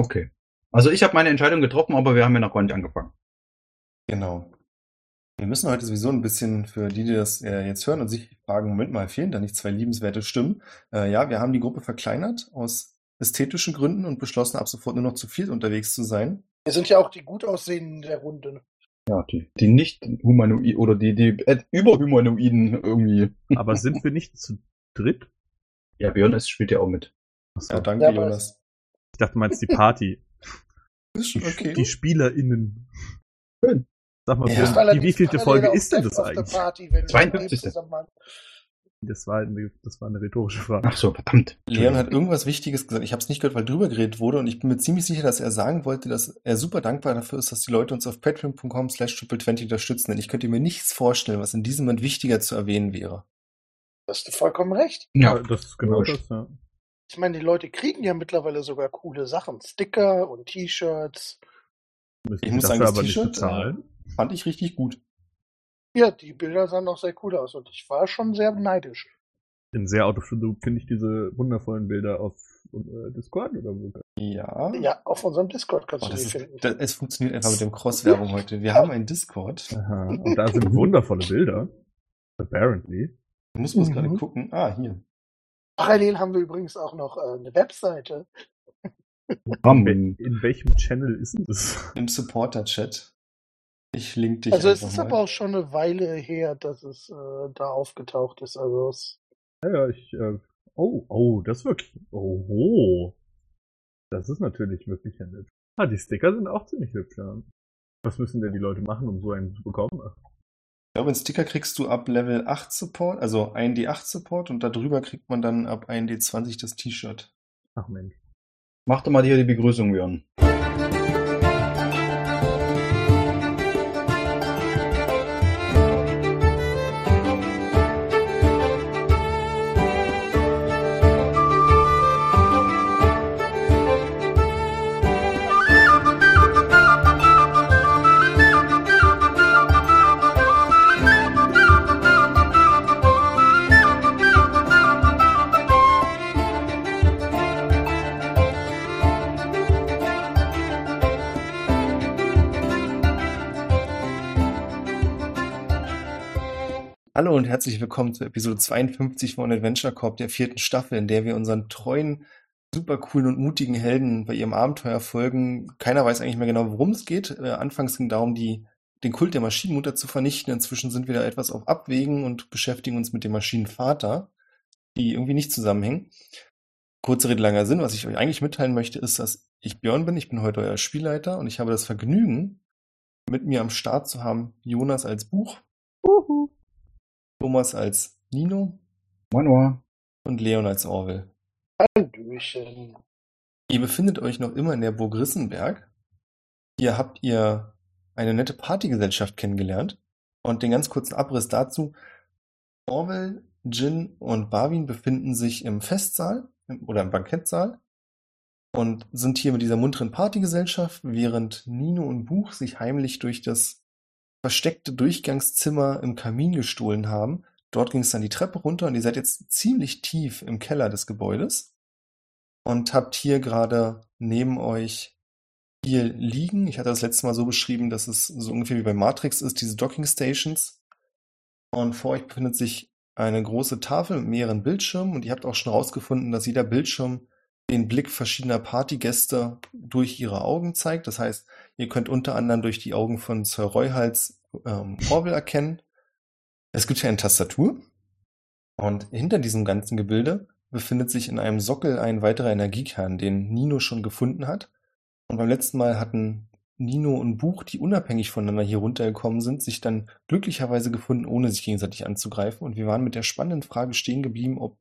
Okay. Also ich habe meine Entscheidung getroffen, aber wir haben ja noch gar nicht angefangen. Genau. Wir müssen heute sowieso ein bisschen für die, die das äh, jetzt hören und sich fragen, Moment mal, fehlen da nicht zwei liebenswerte Stimmen? Äh, ja, wir haben die Gruppe verkleinert aus ästhetischen Gründen und beschlossen, ab sofort nur noch zu viel unterwegs zu sein. Wir sind ja auch die gut aussehenden der Runde. Ja, die, die nicht humanoid oder die, die äh, überhumanoiden irgendwie. Aber sind wir nicht zu dritt? Ja, Björn ist, spielt ja auch mit. Achso. Ja, danke, Ja, Jonas. Ich dachte, du meinst die Party. Ist Die, okay. die SpielerInnen. Schön. Sag mal, Ja. Die wievielte parallel Folge ist denn das eigentlich? Party, wenn wir 52.. mit dem zusammen machen. Das war, eine, das war eine rhetorische Frage. Ach so, verdammt. Leon hat irgendwas Wichtiges gesagt. Ich habe es nicht gehört, weil drüber geredet wurde und ich bin mir ziemlich sicher, dass er sagen wollte, dass er super dankbar dafür ist, dass die Leute uns auf patreon.com slash triple20 unterstützen. Denn ich könnte mir nichts vorstellen, was in diesem Moment wichtiger zu erwähnen wäre. Da hast du vollkommen recht. Ja, das ist genau wurscht. das, ja. Ich meine, die Leute kriegen ja mittlerweile sogar coole Sachen. Sticker und T-Shirts. Müssen Ich muss dafür sagen, das aber nicht T-Shirt, bezahlen. Fand ich richtig gut. Ja, die Bilder sahen auch sehr cool aus und ich war schon sehr neidisch. In sehr Autostunde finde ich diese wundervollen Bilder auf äh, Discord oder wo. Ja. Ja, auf unserem Discord kannst Oh, du die ist, finden. das, es funktioniert einfach mit dem Cross-Werbung heute. Wir haben einen Discord. Aha. Und da sind wundervolle Bilder. Apparently. Muss bloß Mhm. gerade gucken. Ah, hier. Parallel haben wir übrigens auch noch äh, eine Webseite. In, in welchem Channel ist denn das? Im Supporter-Chat. Ich link dich Also es ist mal. aber auch schon eine Weile her, dass es äh, da aufgetaucht ist. Also es, Ja, ja, ich. Äh, oh, oh, das ist wirklich. Oh, oh. Das ist natürlich wirklich nett. Ah, die Sticker sind auch ziemlich hübsch, ja. Was müssen denn die Leute machen, um so einen zu bekommen? Ich glaube, einen Sticker kriegst du ab Level 8 Support, also 1D8 Support und darüber kriegt man dann ab 1D20 das T-Shirt. Ach Mensch. Mach doch mal hier die Begrüßung, Björn. Hallo und herzlich willkommen zur Episode 52 von Adventure Corp, der vierten Staffel, in der wir unseren treuen, super coolen und mutigen Helden bei ihrem Abenteuer folgen. Keiner weiß eigentlich mehr genau, worum es geht. Äh, anfangs ging darum, die, den Kult der Maschinenmutter zu vernichten. Inzwischen sind wir da etwas auf Abwägen und beschäftigen uns mit dem Maschinenvater, die irgendwie nicht zusammenhängen. Kurze Rede, langer Sinn. Was ich euch eigentlich mitteilen möchte, ist, dass ich Björn bin. Ich bin heute euer Spielleiter und ich habe das Vergnügen, mit mir am Start zu haben Jonas als Buch, Thomas als Nino Manua. und Leon als Orwell. Hallöchen. Ihr befindet euch noch immer in der Burg Rissenberg. Hier habt ihr eine nette Partygesellschaft kennengelernt. Und den ganz kurzen Abriss dazu. Orwell, Jin und Barwin befinden sich im Festsaal im- oder im Bankettsaal und sind hier mit dieser munteren Partygesellschaft, während Nino und Buch sich heimlich durch das versteckte Durchgangszimmer im Kamin gestohlen haben. Dort ging es dann die Treppe runter und ihr seid jetzt ziemlich tief im Keller des Gebäudes und habt hier gerade neben euch hier liegen. Ich hatte das letzte Mal so beschrieben, dass es so ungefähr wie bei Matrix ist, diese Docking Stations. Und vor euch befindet sich eine große Tafel mit mehreren Bildschirmen und ihr habt auch schon rausgefunden, dass jeder Bildschirm den Blick verschiedener Partygäste durch ihre Augen zeigt. Das heißt, ihr könnt unter anderem durch die Augen von Sir Royhals ähm, Orwell erkennen. Es gibt hier eine Tastatur und hinter diesem ganzen Gebilde befindet sich in einem Sockel ein weiterer Energiekern, den Nino schon gefunden hat. Und beim letzten Mal hatten Nino und Buch, die unabhängig voneinander hier runtergekommen sind, sich dann glücklicherweise gefunden, ohne sich gegenseitig anzugreifen. Und wir waren mit der spannenden Frage stehen geblieben, ob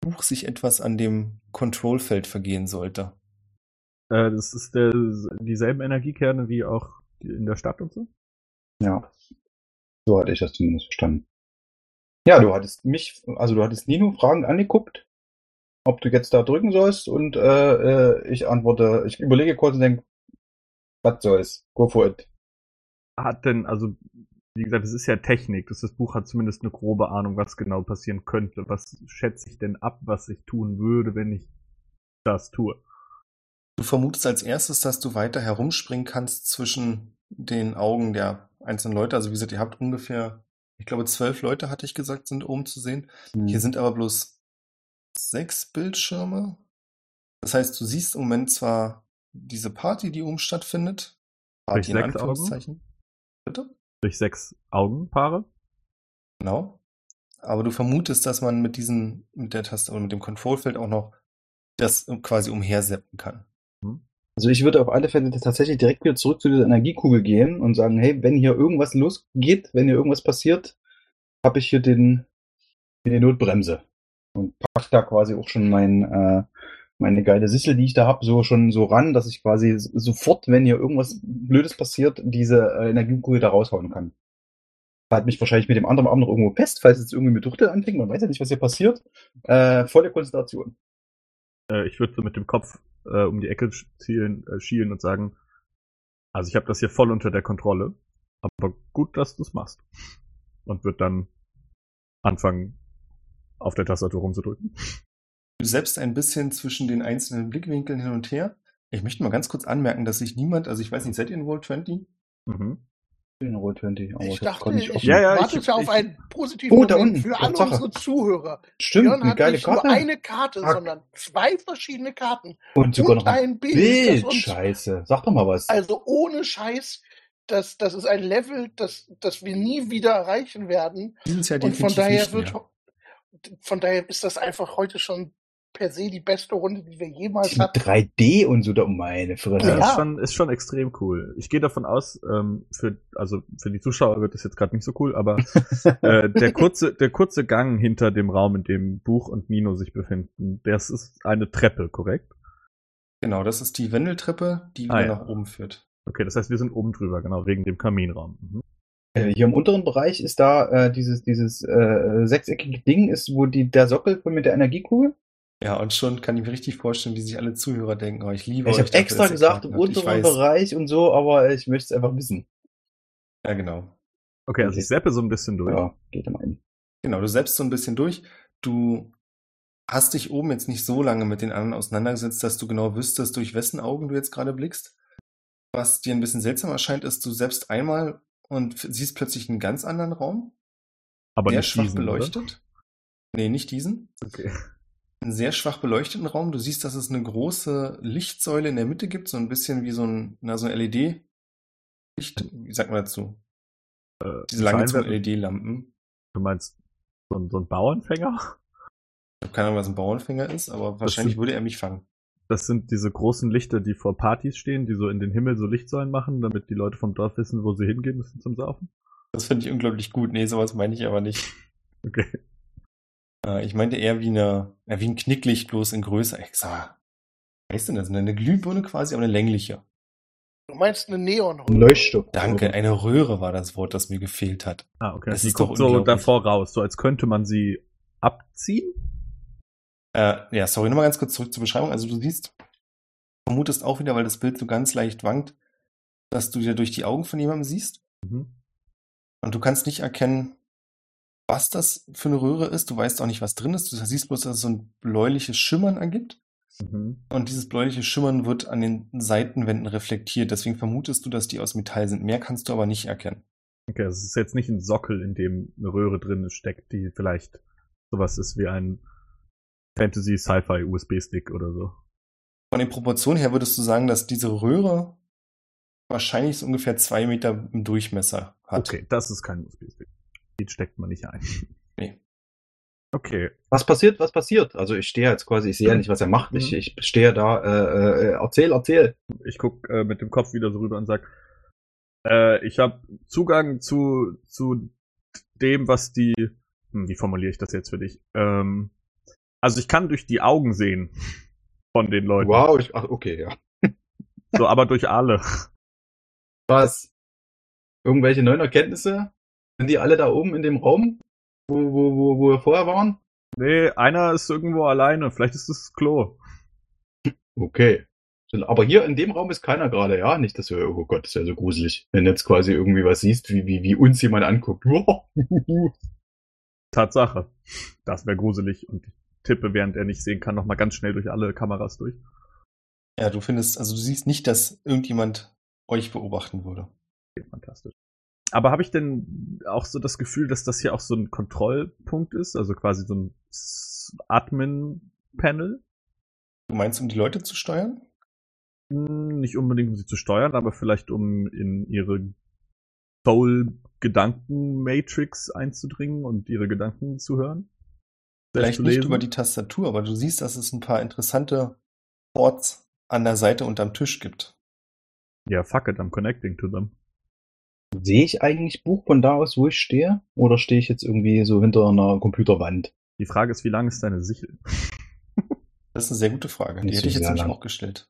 Buch sich etwas an dem Kontrollfeld vergehen sollte. Äh, das ist der, dieselben Energiekerne wie auch in der Stadt und so? Ja. So hatte ich das zumindest verstanden. Ja, du hattest mich, also du hattest Nino Fragen angeguckt, ob du jetzt da drücken sollst und äh, äh, ich antworte, ich überlege kurz und denke, was soll's, go for it. Hat denn, also, wie gesagt, es ist ja Technik. Das, das Buch hat zumindest eine grobe Ahnung, was genau passieren könnte. Was schätze ich denn ab, was ich tun würde, wenn ich das tue? Du vermutest als erstes, dass du weiter herumspringen kannst zwischen den Augen der einzelnen Leute. Also wie gesagt, ihr habt ungefähr, ich glaube, zwölf Leute, hatte ich gesagt, sind oben zu sehen. Hm. Hier sind aber bloß sechs Bildschirme. Das heißt, du siehst im Moment zwar diese Party, die oben stattfindet. Party in sechs Augen? Anführungszeichen. Bitte? Durch sechs Augenpaare. Genau. Aber du vermutest, dass man mit diesen, mit der Taste oder mit dem Controlfeld auch noch das quasi umherseppen kann. Also ich würde auf alle Fälle tatsächlich direkt wieder zurück zu dieser Energiekugel gehen und sagen, hey, wenn hier irgendwas losgeht, wenn hier irgendwas passiert, habe ich hier den, die Notbremse. Und pack da quasi auch schon mein, äh, meine geile Sissel, die ich da habe, so schon so ran, dass ich quasi sofort, wenn hier irgendwas Blödes passiert, diese äh, Energiekugel da raushauen kann. Halt mich wahrscheinlich mit dem anderen Arm noch irgendwo fest, falls jetzt irgendwie mit Duchtel anfängt, man weiß ja nicht, was hier passiert. Äh, volle Konzentration. Äh, ich würde so mit dem Kopf äh, um die Ecke zielen, äh, schielen und sagen, also ich habe das hier voll unter der Kontrolle, aber gut, dass du es machst. Und wird dann anfangen, auf der Tastatur rumzudrücken. Selbst ein bisschen zwischen den einzelnen Blickwinkeln hin und her. Ich möchte mal ganz kurz anmerken, dass sich niemand, also ich weiß nicht, seid ihr in Roll 20? Mhm. Den Roll 20, aber Ich dachte, ich offen. Ja, ja, ich- wartete auf ich- einen positiven Oh, da Moment unten, für alle Tatsache. unsere Zuhörer. Stimmt, Björn eine hat geile nicht Karte. nur eine Karte, Fuck. sondern zwei verschiedene Karten. Und sogar und noch ein Bild, Bild. uns- Scheiße. Sag doch mal was. Also ohne Scheiß, das, das ist ein Level, das, das wir nie wieder erreichen werden. Dieses Jahr Und von daher nicht wird, von daher ist das einfach heute schon per se die beste Runde, die wir jemals mit hatten. 3D und so, da um meine Fresse. Ja. Ist, schon, ist schon extrem cool. Ich gehe davon aus, ähm, für, also für die Zuschauer wird das jetzt gerade nicht so cool, aber äh, der kurze, der kurze Gang hinter dem Raum, in dem Buch und Nino sich befinden, das ist eine Treppe, korrekt? Genau, das ist die Wendeltreppe, die Ah, wieder ja. nach oben führt. Okay, das heißt, wir sind oben drüber, genau, wegen dem Kaminraum. Mhm. Äh, Hier im unteren Bereich ist da äh, dieses, dieses äh, sechseckige Ding, ist, wo die, der Sockel von mit der Energiekugel. Ja, und schon kann ich mir richtig vorstellen, wie sich alle Zuhörer denken, oh, ich liebe Ich euch. habe extra gesagt, im unteren. Bereich und so, aber ich möchte es einfach wissen. Ja, genau. Okay, also ich seppe so ein bisschen durch. Ja, geht immer ein. Genau, du selbst so ein bisschen durch. Du hast dich oben jetzt nicht so lange mit den anderen auseinandergesetzt, dass du genau wüsstest, durch wessen Augen du jetzt gerade blickst. Was dir ein bisschen seltsam erscheint, ist, du selbst einmal und siehst plötzlich einen ganz anderen Raum, aber sehr nicht schwach diesen, beleuchtet. Nee, nicht diesen. Oder? Okay. Sehr schwach beleuchteten Raum. Du siehst, dass es eine große Lichtsäule in der Mitte gibt, so ein bisschen wie so ein, na, so ein LED. Licht, wie sagt man dazu? Äh, Diese Scheinwerfer- LED-Lampen. Du meinst so ein, so ein Bauernfänger? Ich habe keine Ahnung, was ein Bauernfänger ist, aber wahrscheinlich sind- würde er mich fangen. Das sind diese großen Lichter, die vor Partys stehen, die so in den Himmel so Lichtsäulen machen, damit die Leute vom Dorf wissen, wo sie hingehen müssen zum Saufen. Das finde ich unglaublich gut. Nee, sowas meine ich aber nicht. Okay. Äh, ich meinte eher wie, eine, ja, wie ein Knicklicht, bloß in größer. Ich sag, mal, was heißt denn das? Eine Glühbirne quasi, aber eine längliche. Du meinst eine Ein Neonröhre. Leuchtstoff. Danke, eine Röhre war das Wort, das mir gefehlt hat. Ah, okay. Das Die ist guckt so davor raus, so als könnte man sie abziehen. Äh, ja, sorry, nochmal ganz kurz zurück zur Beschreibung. Also du siehst, vermutest auch wieder, weil das Bild so ganz leicht wankt, dass du dir durch die Augen von jemandem siehst. Mhm. Und du kannst nicht erkennen, was das für eine Röhre ist. Du weißt auch nicht, was drin ist. Du siehst bloß, dass es so ein bläuliches Schimmern ergibt. Mhm. Und dieses bläuliche Schimmern wird an den Seitenwänden reflektiert. Deswegen vermutest du, dass die aus Metall sind. Mehr kannst du aber nicht erkennen. Okay, es ist jetzt nicht ein Sockel, in dem eine Röhre drin steckt, die vielleicht sowas ist wie ein Fantasy Sci-Fi USB-Stick oder so. Von den Proportionen her würdest du sagen, dass diese Röhre wahrscheinlich so ungefähr zwei Meter im Durchmesser hat. Okay, das ist kein USB-Stick. Den steckt man nicht ein. Nee. Okay, Was passiert, was passiert? Also ich stehe jetzt quasi, ich sehe ja nicht, was er macht. Ich, Mhm. ich stehe da, äh, äh, erzähl, erzähl. ich guck äh, mit dem Kopf wieder so rüber und sag, äh, ich habe Zugang zu zu dem, was die, hm, wie formuliere ich das jetzt für dich? Ähm, also ich kann durch die Augen sehen von den Leuten. Wow, ich, ach, okay, ja. So, aber durch alle. Was? Irgendwelche neuen Erkenntnisse? Sind die alle da oben in dem Raum, wo, wo, wo, wo wir vorher waren? Nee, einer ist irgendwo alleine. Vielleicht ist es das Klo. Okay. Aber hier in dem Raum ist keiner gerade, ja? Nicht, dass wir, oh Gott, das wäre so gruselig. Wenn du jetzt quasi irgendwie was siehst, wie, wie, wie uns jemand anguckt. Tatsache. Das wäre gruselig und ich tippe, während er nicht sehen kann, nochmal ganz schnell durch alle Kameras durch. Ja, du findest, also du siehst nicht, dass irgendjemand euch beobachten würde. Okay, fantastisch. Aber habe ich denn auch so das Gefühl, dass das hier auch so ein Kontrollpunkt ist? Also quasi so ein Admin-Panel? Du meinst, um die Leute zu steuern? Hm, Nicht unbedingt, um sie zu steuern, aber vielleicht um in ihre Soul-Gedanken-Matrix einzudringen und ihre Gedanken zu hören. Vielleicht nicht über die Tastatur, aber du siehst, dass es ein paar interessante Ports an der Seite unterm Tisch gibt. Ja, fuck it, I'm connecting to them. Sehe ich eigentlich Buch von da aus, wo ich stehe? Oder stehe ich jetzt irgendwie so hinter einer Computerwand? Die Frage ist, wie lang ist deine Sichel? Das ist eine sehr gute Frage. Die Nicht hätte ich jetzt nämlich lang. auch gestellt.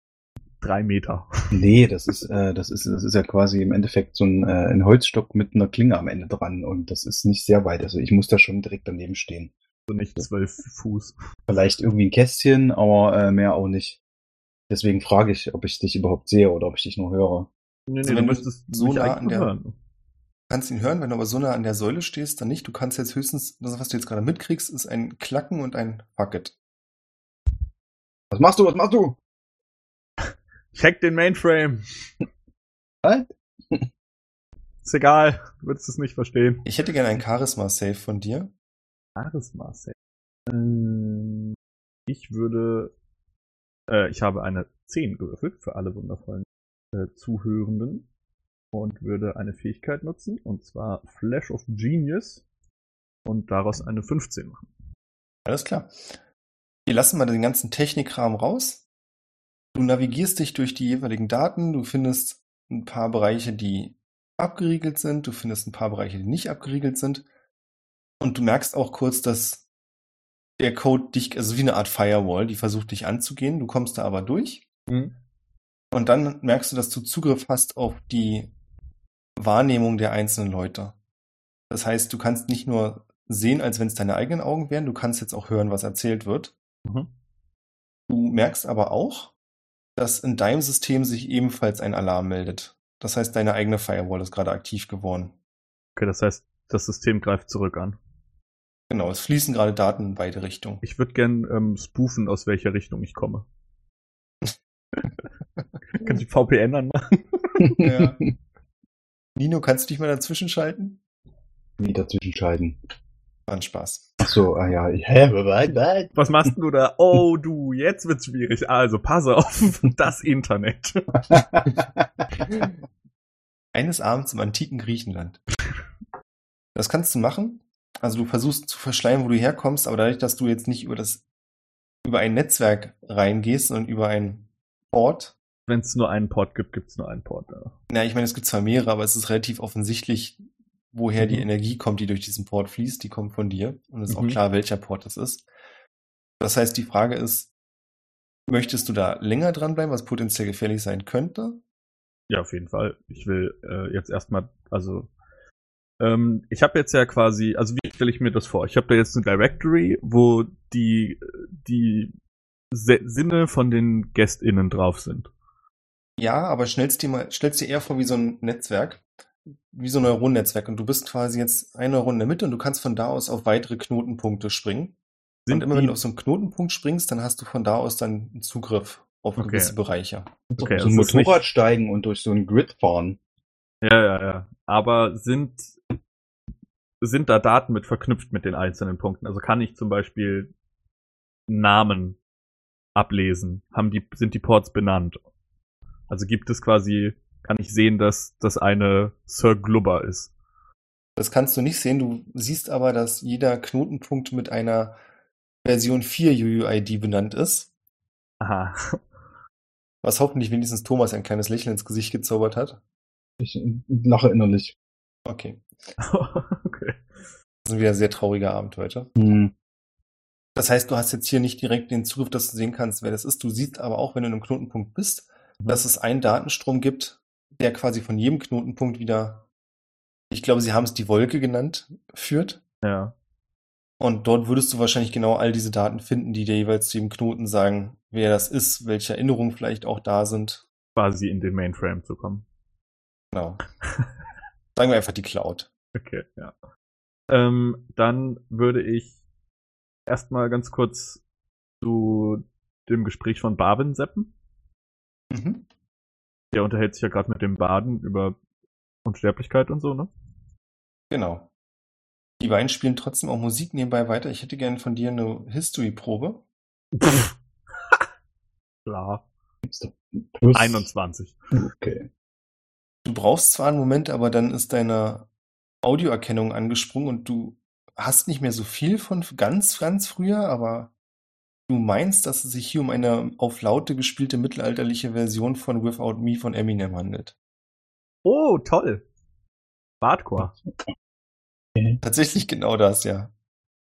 Drei Meter. Nee, das ist, äh, das ist, das ist ja quasi im Endeffekt so ein, äh, ein Holzstock mit einer Klinge am Ende dran und das ist nicht sehr weit. Also ich muss da schon direkt daneben stehen. So nicht zwölf Fuß. Vielleicht irgendwie ein Kästchen, aber äh, mehr auch nicht. Deswegen frage ich, ob ich dich überhaupt sehe oder ob ich dich nur höre. Nee, Also nee, wenn du müsstest so nah an der- hören. Du kannst ihn hören, wenn du aber so nah an der Säule stehst, dann nicht. Du kannst jetzt höchstens, das, was du jetzt gerade mitkriegst, ist ein Klacken und ein Bucket. Was machst du? Was machst du? Check den Mainframe. Was? Ist egal, du würdest es nicht verstehen. Ich hätte gerne ein Charisma-Save von dir. Charisma Save. Ähm, Ich würde. Äh, ich habe eine 10 gewürfelt für alle wundervollen äh, Zuhörenden und würde eine Fähigkeit nutzen, und zwar Flash of Genius und daraus eine 15 machen. Alles klar. Wir lassen mal den ganzen Technikrahmen raus. Du navigierst dich durch die jeweiligen Daten. Du findest ein paar Bereiche, die abgeriegelt sind. Du findest ein paar Bereiche, die nicht abgeriegelt sind. Und du merkst auch kurz, dass der Code dich, also wie eine Art Firewall, die versucht dich anzugehen. Du kommst da aber durch. Und dann merkst du, dass du Zugriff hast auf die Wahrnehmung der einzelnen Leute. Das heißt, du kannst nicht nur sehen, als wenn es deine eigenen Augen wären, du kannst jetzt auch hören, was erzählt wird. Mhm. Du merkst aber auch, dass in deinem System sich ebenfalls ein Alarm meldet. Das heißt, deine eigene Firewall ist gerade aktiv geworden. Okay, das heißt, das System greift zurück an. Genau, es fließen gerade Daten in beide Richtungen. Ich würde gern ähm, spoofen, aus welcher Richtung ich komme. Kannst du VPN anmachen? Ja. Nino, kannst du dich mal dazwischen schalten? Wie dazwischen schalten. War ein Spaß. Ach so, ah ja. Hä, was, machst du da? Oh, du, jetzt wird's schwierig. Also, pass auf, das Internet. Eines Abends im antiken Griechenland. Das kannst du machen. Also du versuchst zu verschleiern, wo du herkommst, aber dadurch, dass du jetzt nicht über das über ein Netzwerk reingehst, sondern über ein Port. Wenn es nur einen Port gibt, gibt's nur einen Port. Ja. Na, ich meine, es gibt zwar mehrere, aber es ist relativ offensichtlich, woher die Mhm. Energie kommt, die durch diesen Port fließt. Die kommt von dir. Und es ist auch Mhm. klar, welcher Port das ist. Das heißt, die Frage ist, möchtest du da länger dranbleiben, was potenziell gefährlich sein könnte? Ja, auf jeden Fall. Ich will äh, jetzt erstmal, also ähm, ich habe jetzt ja quasi, also wie stelle ich mir das vor? Ich habe da jetzt eine Directory, wo die die Sinne von den GästInnen drauf sind. Ja, aber stellst dir mal, stellst dir eher vor wie so ein Netzwerk, wie so ein Neuronennetzwerk und du bist quasi jetzt ein Neuron in der Mitte und du kannst von da aus auf weitere Knotenpunkte springen. Sind und immer wenn du auf so einen Knotenpunkt springst, dann hast du von da aus dann einen Zugriff auf Okay. gewisse Bereiche. Okay, so ein also es ist Motorrad nicht- steigen und durch so ein Grid fahren. Ja, ja, ja. Aber sind sind da Daten mit verknüpft mit den einzelnen Punkten? Also kann ich zum Beispiel Namen ablesen? Haben die sind die Ports benannt? Also gibt es quasi kann ich sehen, dass das eine Sir Glubber ist? Das kannst du nicht sehen, du siehst aber, dass jeder Knotenpunkt mit einer Version 4 UUID benannt ist, Aha. was hoffentlich wenigstens Thomas ein kleines Lächeln ins Gesicht gezaubert hat. Ich lache innerlich. Okay. okay. Das ist wieder ein sehr trauriger Abend heute. Hm. Das heißt, du hast jetzt hier nicht direkt den Zugriff, dass du sehen kannst, wer das ist. Du siehst aber auch, wenn du in einem Knotenpunkt bist, Mhm. Dass es einen Datenstrom gibt, der quasi von jedem Knotenpunkt wieder, ich glaube, sie haben es die Wolke genannt, führt. Ja. Und dort würdest du wahrscheinlich genau all diese Daten finden, die dir jeweils zu jedem Knoten sagen, wer das ist, welche Erinnerungen vielleicht auch da sind. Quasi in den Mainframe zu kommen. Genau. Sagen wir einfach die Cloud. Okay, ja. Ähm, dann würde ich erstmal ganz kurz zu dem Gespräch von Barwin seppen. Mhm. Der unterhält sich ja gerade mit dem Baden über Unsterblichkeit und so, ne? Genau. Die beiden spielen trotzdem auch Musik nebenbei weiter. Ich hätte gerne von dir eine History-Probe. Klar. Plus 21. Okay. Du brauchst zwar einen Moment, aber dann ist deine Audioerkennung angesprungen und du hast nicht mehr so viel von ganz, ganz früher, aber du meinst, dass es sich hier um eine auf Laute gespielte mittelalterliche Version von Without Me von Eminem handelt. Oh, toll. Hardcore. Tatsächlich genau das, ja.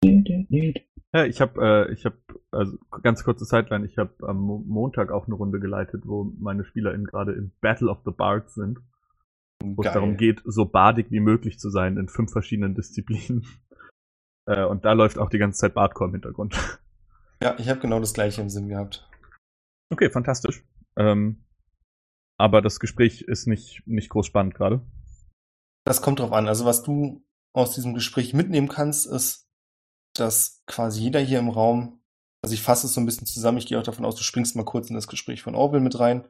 Ja, ich habe, äh, ich habe, also ganz kurze Zeitline, ich habe am Mo Montag auch eine Runde geleitet, wo meine SpielerInnen gerade in Battle of the Bards sind, wo es darum geht, so badig wie möglich zu sein in fünf verschiedenen Disziplinen. Äh, und da läuft auch die ganze Zeit Bardcore im Hintergrund. Ja, ich habe genau das gleiche im Sinn gehabt. Okay, fantastisch. Ähm, aber das Gespräch ist nicht, nicht groß spannend gerade. Das kommt drauf an. Also was du aus diesem Gespräch mitnehmen kannst, ist, dass quasi jeder hier im Raum, also ich fasse es so ein bisschen zusammen, ich gehe auch davon aus, du springst mal kurz in das Gespräch von Orwell mit rein.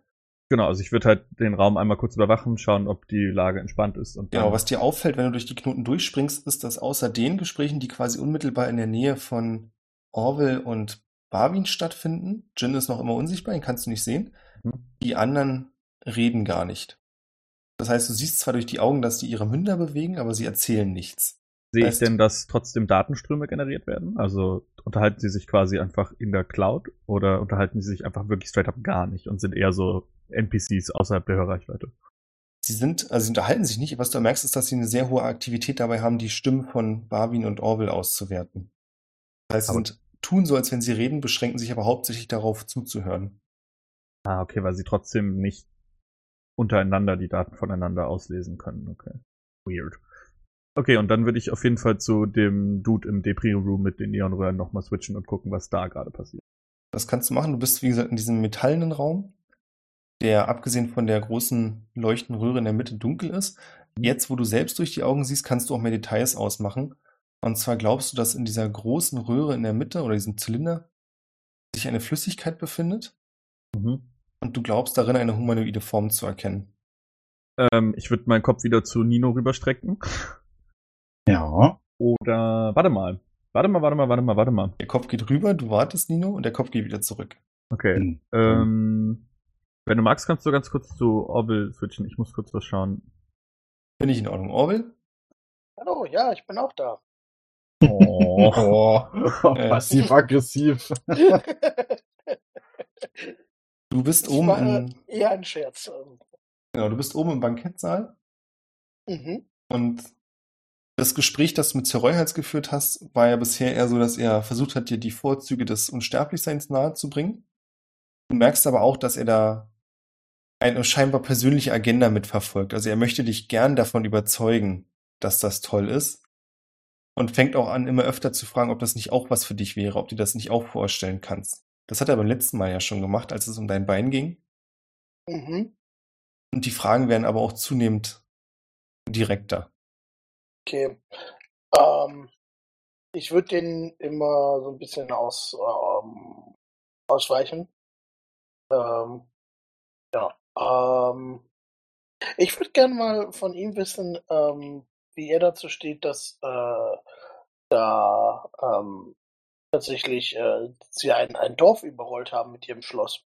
Genau, also ich würde halt den Raum einmal kurz überwachen, schauen, ob die Lage entspannt ist und Genau, was dir auffällt, wenn du durch die Knoten durchspringst, ist, dass außer den Gesprächen, die quasi unmittelbar in der Nähe von Orwell und Barwin stattfinden, Jin ist noch immer unsichtbar, ihn kannst du nicht sehen, Mhm. die anderen reden gar nicht. Das heißt, du siehst zwar durch die Augen, dass die ihre Münder bewegen, aber sie erzählen nichts. sehe ich denn, dass trotzdem Datenströme generiert werden? Also unterhalten sie sich quasi einfach in der Cloud oder unterhalten sie sich einfach wirklich straight up gar nicht und sind eher so NPCs außerhalb der Hörreichweite? Sie sind, also sie unterhalten sich nicht, was du merkst, ist, dass sie eine sehr hohe Aktivität dabei haben, die Stimmen von Barwin und Orwell auszuwerten. Das heißt, sie sind, tun so, als wenn sie reden, beschränken sich aber hauptsächlich darauf zuzuhören. Ah, okay, weil sie trotzdem nicht untereinander die Daten voneinander auslesen können. Okay. Weird. Okay, und dann würde ich auf jeden Fall zu dem Dude im Depri-Room mit den Neonröhren nochmal switchen und gucken, was da gerade passiert. Das kannst du machen. Du bist, wie gesagt, in diesem metallenen Raum, der abgesehen von der großen leuchtenden Röhre in der Mitte dunkel ist. Jetzt, wo du selbst durch die Augen siehst, kannst du auch mehr Details ausmachen. Und zwar glaubst du, dass in dieser großen Röhre in der Mitte oder diesem Zylinder sich eine Flüssigkeit befindet Mhm. und du glaubst darin eine humanoide Form zu erkennen. Ähm, ich würde meinen Kopf wieder zu Nino rüberstrecken. Ja. Oder, warte mal. Warte mal, warte mal, warte mal, warte mal. Der Kopf geht rüber, du wartest, Nino, und der Kopf geht wieder zurück. Okay. Hm. Ähm, wenn du magst, kannst du ganz kurz zu Orville switchen. Ich muss kurz was schauen. Bin ich in Ordnung. Orwell? Hallo, ja, ich bin auch da. Oh. Oh, passiv-aggressiv. Du bist oben im, äh, eher ein Scherz. genau, du bist oben im Bankettsaal Mhm. und das Gespräch, das du mit Sir Reuhals geführt hast, war ja bisher eher so, dass er versucht hat, dir die Vorzüge des Unsterblichseins nahezubringen. Du merkst aber auch, dass er da eine scheinbar persönliche Agenda mitverfolgt. Also er möchte dich gern davon überzeugen, dass das toll ist. Und fängt auch an, immer öfter zu fragen, ob das nicht auch was für dich wäre, ob du das nicht auch vorstellen kannst. Das hat er beim letzten Mal ja schon gemacht, als es um dein Bein ging. Mhm. Und die Fragen werden aber auch zunehmend direkter. Okay. Ähm, ich würde den immer so ein bisschen aus, ähm, ausweichen. Ähm, ja. Ähm, ich würde gerne mal von ihm wissen, ähm, wie er dazu steht, dass äh, da ähm, tatsächlich äh, sie ein, ein Dorf überrollt haben mit ihrem Schloss.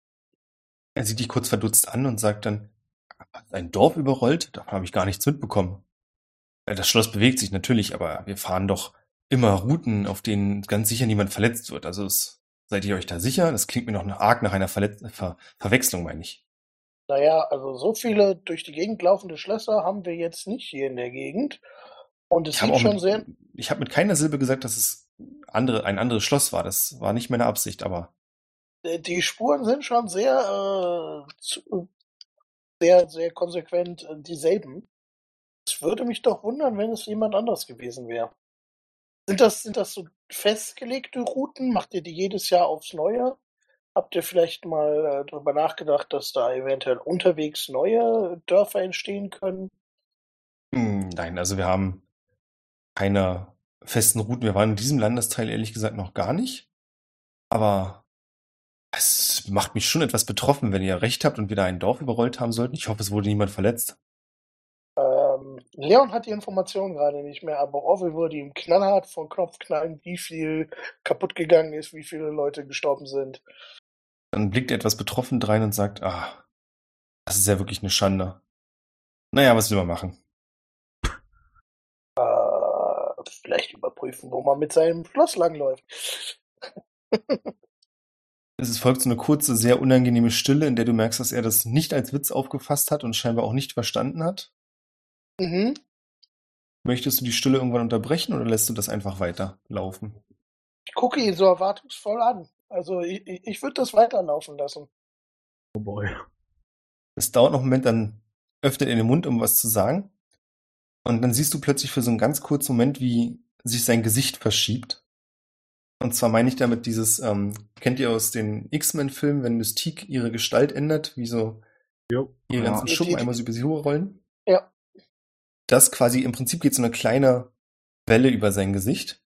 Er sieht dich kurz verdutzt an und sagt dann, "Hat ein Dorf überrollt? Davon habe ich gar nichts mitbekommen. Äh, Das Schloss bewegt sich natürlich, aber wir fahren doch immer Routen, auf denen ganz sicher niemand verletzt wird. Also es, seid ihr euch da sicher? Das klingt mir noch arg nach einer Verletz Ver Verwechslung, meine ich. Naja, also so viele durch die Gegend laufende Schlösser haben wir jetzt nicht hier in der Gegend. Und es Ich sieht schon mit, sehr. ich habe mit keiner Silbe gesagt, dass es andere, ein anderes Schloss war. Das war nicht meine Absicht, aber Äh, Die Spuren sind schon sehr, äh, zu, sehr, sehr konsequent äh, dieselben. Es würde mich doch wundern, wenn es jemand anderes gewesen wäre. Sind das, sind das so festgelegte Routen? Macht ihr die jedes Jahr aufs Neue? Habt ihr vielleicht mal äh, darüber nachgedacht, dass da eventuell unterwegs neue Dörfer entstehen können? Hm, Nein, also wir haben keine festen Routen. Wir waren in diesem Landesteil ehrlich gesagt noch gar nicht. Aber Es macht mich schon etwas betroffen, wenn ihr recht habt und wir da ein Dorf überrollt haben sollten. Ich hoffe, es wurde niemand verletzt. Ähm, Leon hat die Information gerade nicht mehr, aber Orwell würde ihm knallhart vor den Knopf knallen, wie viel kaputt gegangen ist, wie viele Leute gestorben sind. Dann blickt er etwas betroffen drein und sagt, ah, das ist ja wirklich eine Schande. Naja, was will man machen? Äh, vielleicht überprüfen, wo man mit seinem Schloss langläuft. Es folgt so eine kurze, sehr unangenehme Stille, in der du merkst, dass er das nicht als Witz aufgefasst hat und scheinbar auch nicht verstanden hat. mhm. Möchtest du die Stille irgendwann unterbrechen oder lässt du das einfach weiterlaufen? Ich gucke ihn so erwartungsvoll an. Also ich, ich, ich würde das weiterlaufen lassen. Oh boy. Es dauert noch einen Moment, dann öffnet er den Mund, um was zu sagen. Und dann siehst du plötzlich für so einen ganz kurzen Moment, wie sich sein Gesicht verschiebt. Und zwar meine ich damit dieses, ähm, kennt ihr aus den X-Men-Filmen, wenn Mystique ihre Gestalt ändert, wie so Jo. ihre Ja. ganzen Schuppen einmal so über sie hochrollen? Ja. Das quasi, im Prinzip geht so eine kleine Welle über sein Gesicht.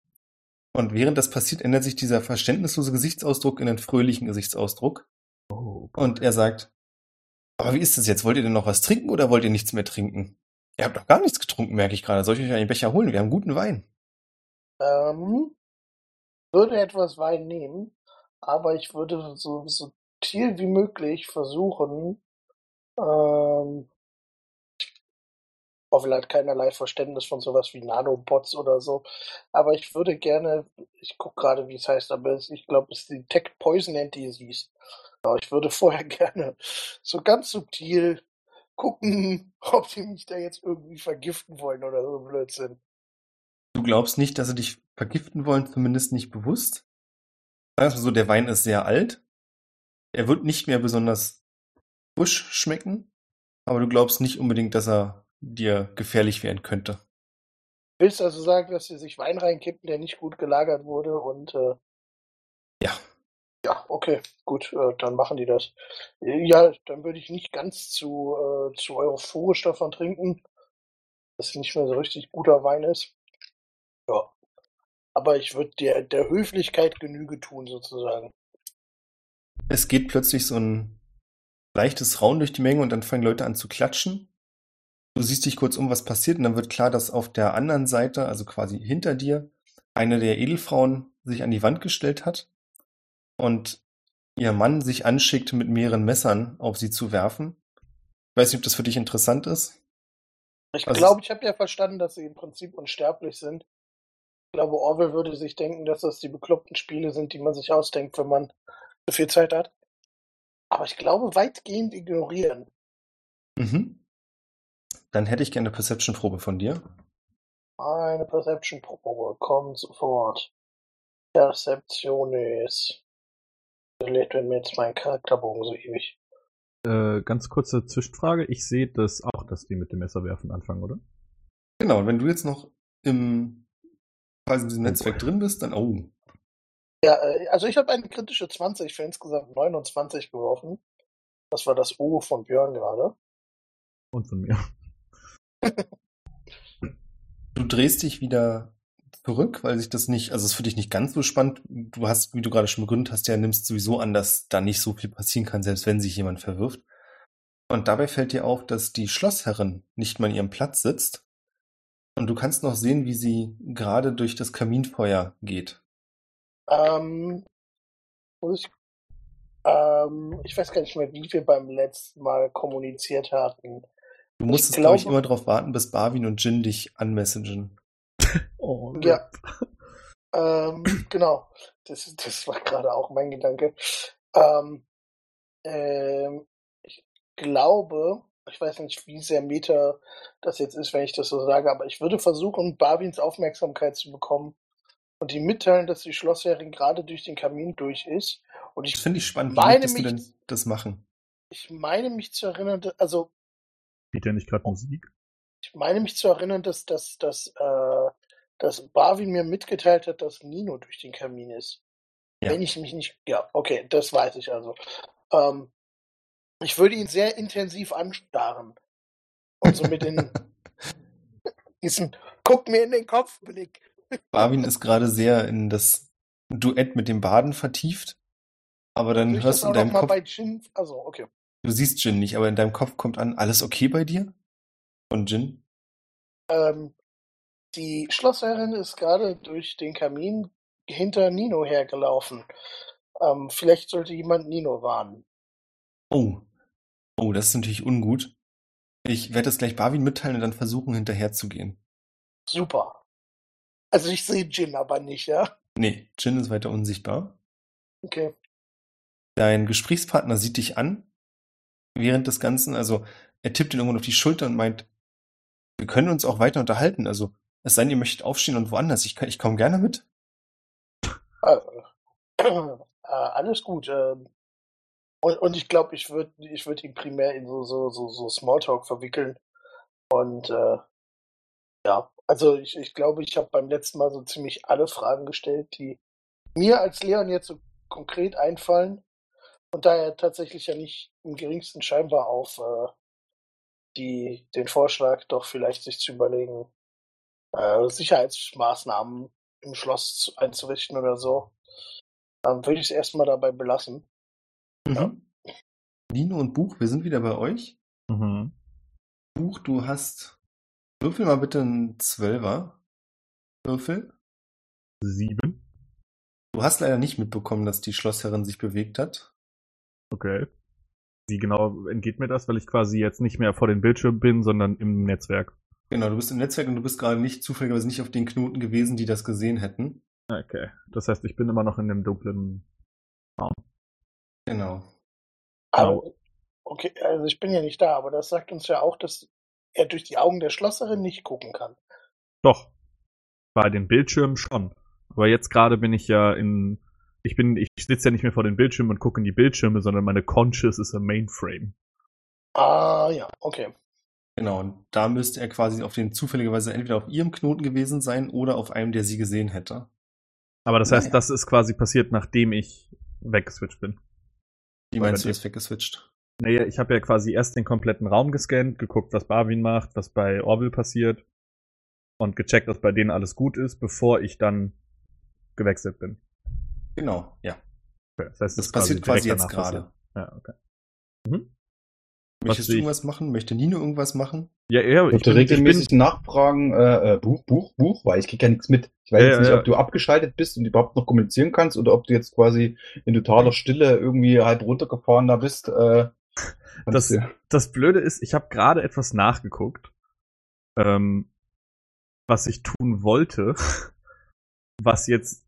Und während das passiert, ändert sich dieser verständnislose Gesichtsausdruck in einen fröhlichen Gesichtsausdruck. Oh, Und er sagt, aber wie ist das jetzt? Wollt ihr denn noch was trinken oder wollt ihr nichts mehr trinken? Ihr habt doch gar nichts getrunken, merke ich gerade. Soll ich euch einen Becher holen? Wir haben guten Wein. Ähm, würde etwas Wein nehmen, aber ich würde so subtil wie möglich versuchen, ähm, Orwell hat keinerlei Verständnis von sowas wie Nanobots oder so, aber ich würde gerne, ich gucke gerade, wie es heißt, aber ich glaube, es ist die Tech Poison and. Aber ich würde vorher gerne so ganz subtil gucken, ob die mich da jetzt irgendwie vergiften wollen oder so Blödsinn. Du glaubst nicht, dass sie dich vergiften wollen, zumindest nicht bewusst. Sagen wir mal so, der Wein ist sehr alt. Er wird nicht mehr besonders frisch schmecken, aber du glaubst nicht unbedingt, dass er dir gefährlich werden könnte. Willst also sagen, dass sie sich Wein reinkippen, der nicht gut gelagert wurde und äh, Ja. ja, okay, gut, äh, dann machen die das. Äh, Ja, dann würde ich nicht ganz zu, äh, zu euphorisch davon trinken, dass es nicht mehr so richtig guter Wein ist. Ja. Aber ich würde der, der Höflichkeit Genüge tun, sozusagen. Es geht plötzlich so ein leichtes Raun durch die Menge und dann fangen Leute an zu klatschen. Du siehst dich kurz um, was passiert, und dann wird klar, dass auf der anderen Seite, also quasi hinter dir, eine der Edelfrauen sich an die Wand gestellt hat und ihr Mann sich anschickt, mit mehreren Messern auf sie zu werfen. Ich weiß nicht, ob das für dich interessant ist. Ich Also- glaube, ich habe ja verstanden, dass sie im Prinzip unsterblich sind. Ich glaube, Orwell würde sich denken, dass das die bekloppten Spiele sind, die man sich ausdenkt, wenn man so viel Zeit hat. Aber ich glaube, weitgehend ignorieren. Mhm. Dann hätte ich gerne eine Perception-Probe von dir. Eine Perception-Probe kommt sofort. Perception ist. Lädt mir jetzt mein Charakterbogen so ewig. Äh, ganz kurze Zwischenfrage. Ich sehe das auch, dass die mit dem Messerwerfen anfangen, oder? Genau, und wenn du jetzt noch im quasi in diesem Oh Netzwerk boy. drin bist, dann oh. Ja, äh, also ich habe eine kritische 20 für insgesamt 29 geworfen. Das war das O von Björn gerade. Und von mir. Du drehst dich wieder zurück, weil sich das nicht, also es ist für dich nicht ganz so spannend. Du hast, wie du gerade schon begründet hast, ja, nimmst sowieso an, dass da nicht so viel passieren kann, selbst wenn sich jemand verwirft. Und dabei fällt dir auf, dass die Schlossherrin nicht mal an ihrem Platz sitzt. Und du kannst noch sehen, wie sie gerade durch das Kaminfeuer geht. Ähm, ich, ähm, ich weiß gar nicht mehr, wie wir beim letzten Mal kommuniziert hatten. Du musstest, glaube ich, immer darauf warten, bis Barwin und Jin dich anmessagen. Oh, Ja. Ähm, genau. Das, das war gerade auch mein Gedanke. Ähm, ähm, ich glaube, ich weiß nicht, wie sehr Meta das jetzt ist, wenn ich das so sage, aber ich würde versuchen, Barwins Aufmerksamkeit zu bekommen und ihm mitteilen, dass die Schlossherrin gerade durch den Kamin durch ist. Und Das ich finde ich spannend. Wie meine möchtest du mich- denn das machen? ich meine mich zu erinnern, also Spielt ja nicht gerade Musik? ich meine mich zu erinnern, dass, dass, dass, äh, dass Barwin mir mitgeteilt hat, dass Nino durch den Kamin ist. Ja. Wenn ich mich nicht, ja, okay, das weiß ich also. Ähm, ich würde ihn sehr intensiv anstarren. Und so mit den, diesen, guck mir in den Kopf Blick. Barwin ist gerade sehr in das Duett mit dem Baden vertieft. Aber dann hörst du in deinem mal Kopf, bei Jin. Also, okay. Du siehst Jin nicht, aber in deinem Kopf kommt an, alles okay bei dir? Von Jin? Ähm, die Schlossherrin ist gerade durch den Kamin hinter Nino hergelaufen. Ähm, vielleicht sollte jemand Nino warnen. Oh. Oh, das ist natürlich ungut. Ich werde das gleich Barwin mitteilen und dann versuchen, hinterherzugehen. Super. Also ich sehe Jin aber nicht, ja? Nee, Jin ist weiter unsichtbar. Okay. Dein Gesprächspartner sieht dich an während des Ganzen. Also er tippt ihn irgendwann auf die Schulter und meint, wir können uns auch weiter unterhalten. Also es sei denn, ihr möchtet aufstehen und woanders. Ich, ich komme gerne mit. Äh, äh, alles gut. Ähm, und, und ich glaube, ich würde ich würd ihn primär in so, so, so, so Smalltalk verwickeln. Und äh, ja, also ich, ich glaube, ich habe beim letzten Mal so ziemlich alle Fragen gestellt, die mir als Leon jetzt so konkret einfallen. Und daher tatsächlich ja nicht im geringsten scheinbar auf äh, die, den Vorschlag, doch vielleicht sich zu überlegen, äh, Sicherheitsmaßnahmen im Schloss zu- einzurichten oder so, ähm, würde ich es erstmal dabei belassen. Ja. Mhm. Nino und Buch, wir sind wieder bei euch. Mhm. Buch, du hast. Würfel mal bitte einen Zwölfer. Würfel. Sieben. Du hast leider nicht mitbekommen, dass die Schlossherrin sich bewegt hat. Okay. Wie genau entgeht mir das, weil ich quasi jetzt nicht mehr vor dem Bildschirm bin, sondern im Netzwerk. Genau, du bist im Netzwerk und du bist gerade nicht zufälligerweise nicht auf den Knoten gewesen, die das gesehen hätten. Okay. Das heißt, ich bin immer noch in dem dunklen Raum. Genau. Aber, okay, also ich bin ja nicht da, aber das sagt uns ja auch, dass er durch die Augen der Schlosserin nicht gucken kann. Doch. Bei den Bildschirmen schon. Aber jetzt gerade bin ich ja in. Ich bin, ich sitze ja nicht mehr vor den Bildschirmen und gucke in die Bildschirme, sondern meine Conscious ist im Mainframe. Ah, ja, okay. Genau, und da müsste er quasi auf den zufälligerweise entweder auf ihrem Knoten gewesen sein oder auf einem, der sie gesehen hätte. Aber das heißt, Naja. das ist quasi passiert, nachdem ich weggeswitcht bin. Wie meinst du, ist weggeswitcht? Naja, ich habe ja quasi erst den kompletten Raum gescannt, geguckt, was Barwin macht, was bei Orville passiert und gecheckt, dass bei denen alles gut ist, bevor ich dann gewechselt bin. Genau, ja. Okay, das heißt, Das ist passiert direkt quasi jetzt gerade. Ja, okay. Mhm. Möchtest du irgendwas machen? Möchte Nino irgendwas machen? Ja, ja, Ich ich würde bin, ich bin, regelmäßig nachfragen, äh, äh, Buch, Buch, Buch, weil ich krieg ja nichts mit. Ich weiß Ja, jetzt nicht, ja. ob du abgeschaltet bist und überhaupt noch kommunizieren kannst oder ob du jetzt quasi in totaler Stille irgendwie halb runtergefahren da bist. Äh, Das- das Blöde ist, ich habe gerade etwas nachgeguckt, ähm, was ich tun wollte, was jetzt,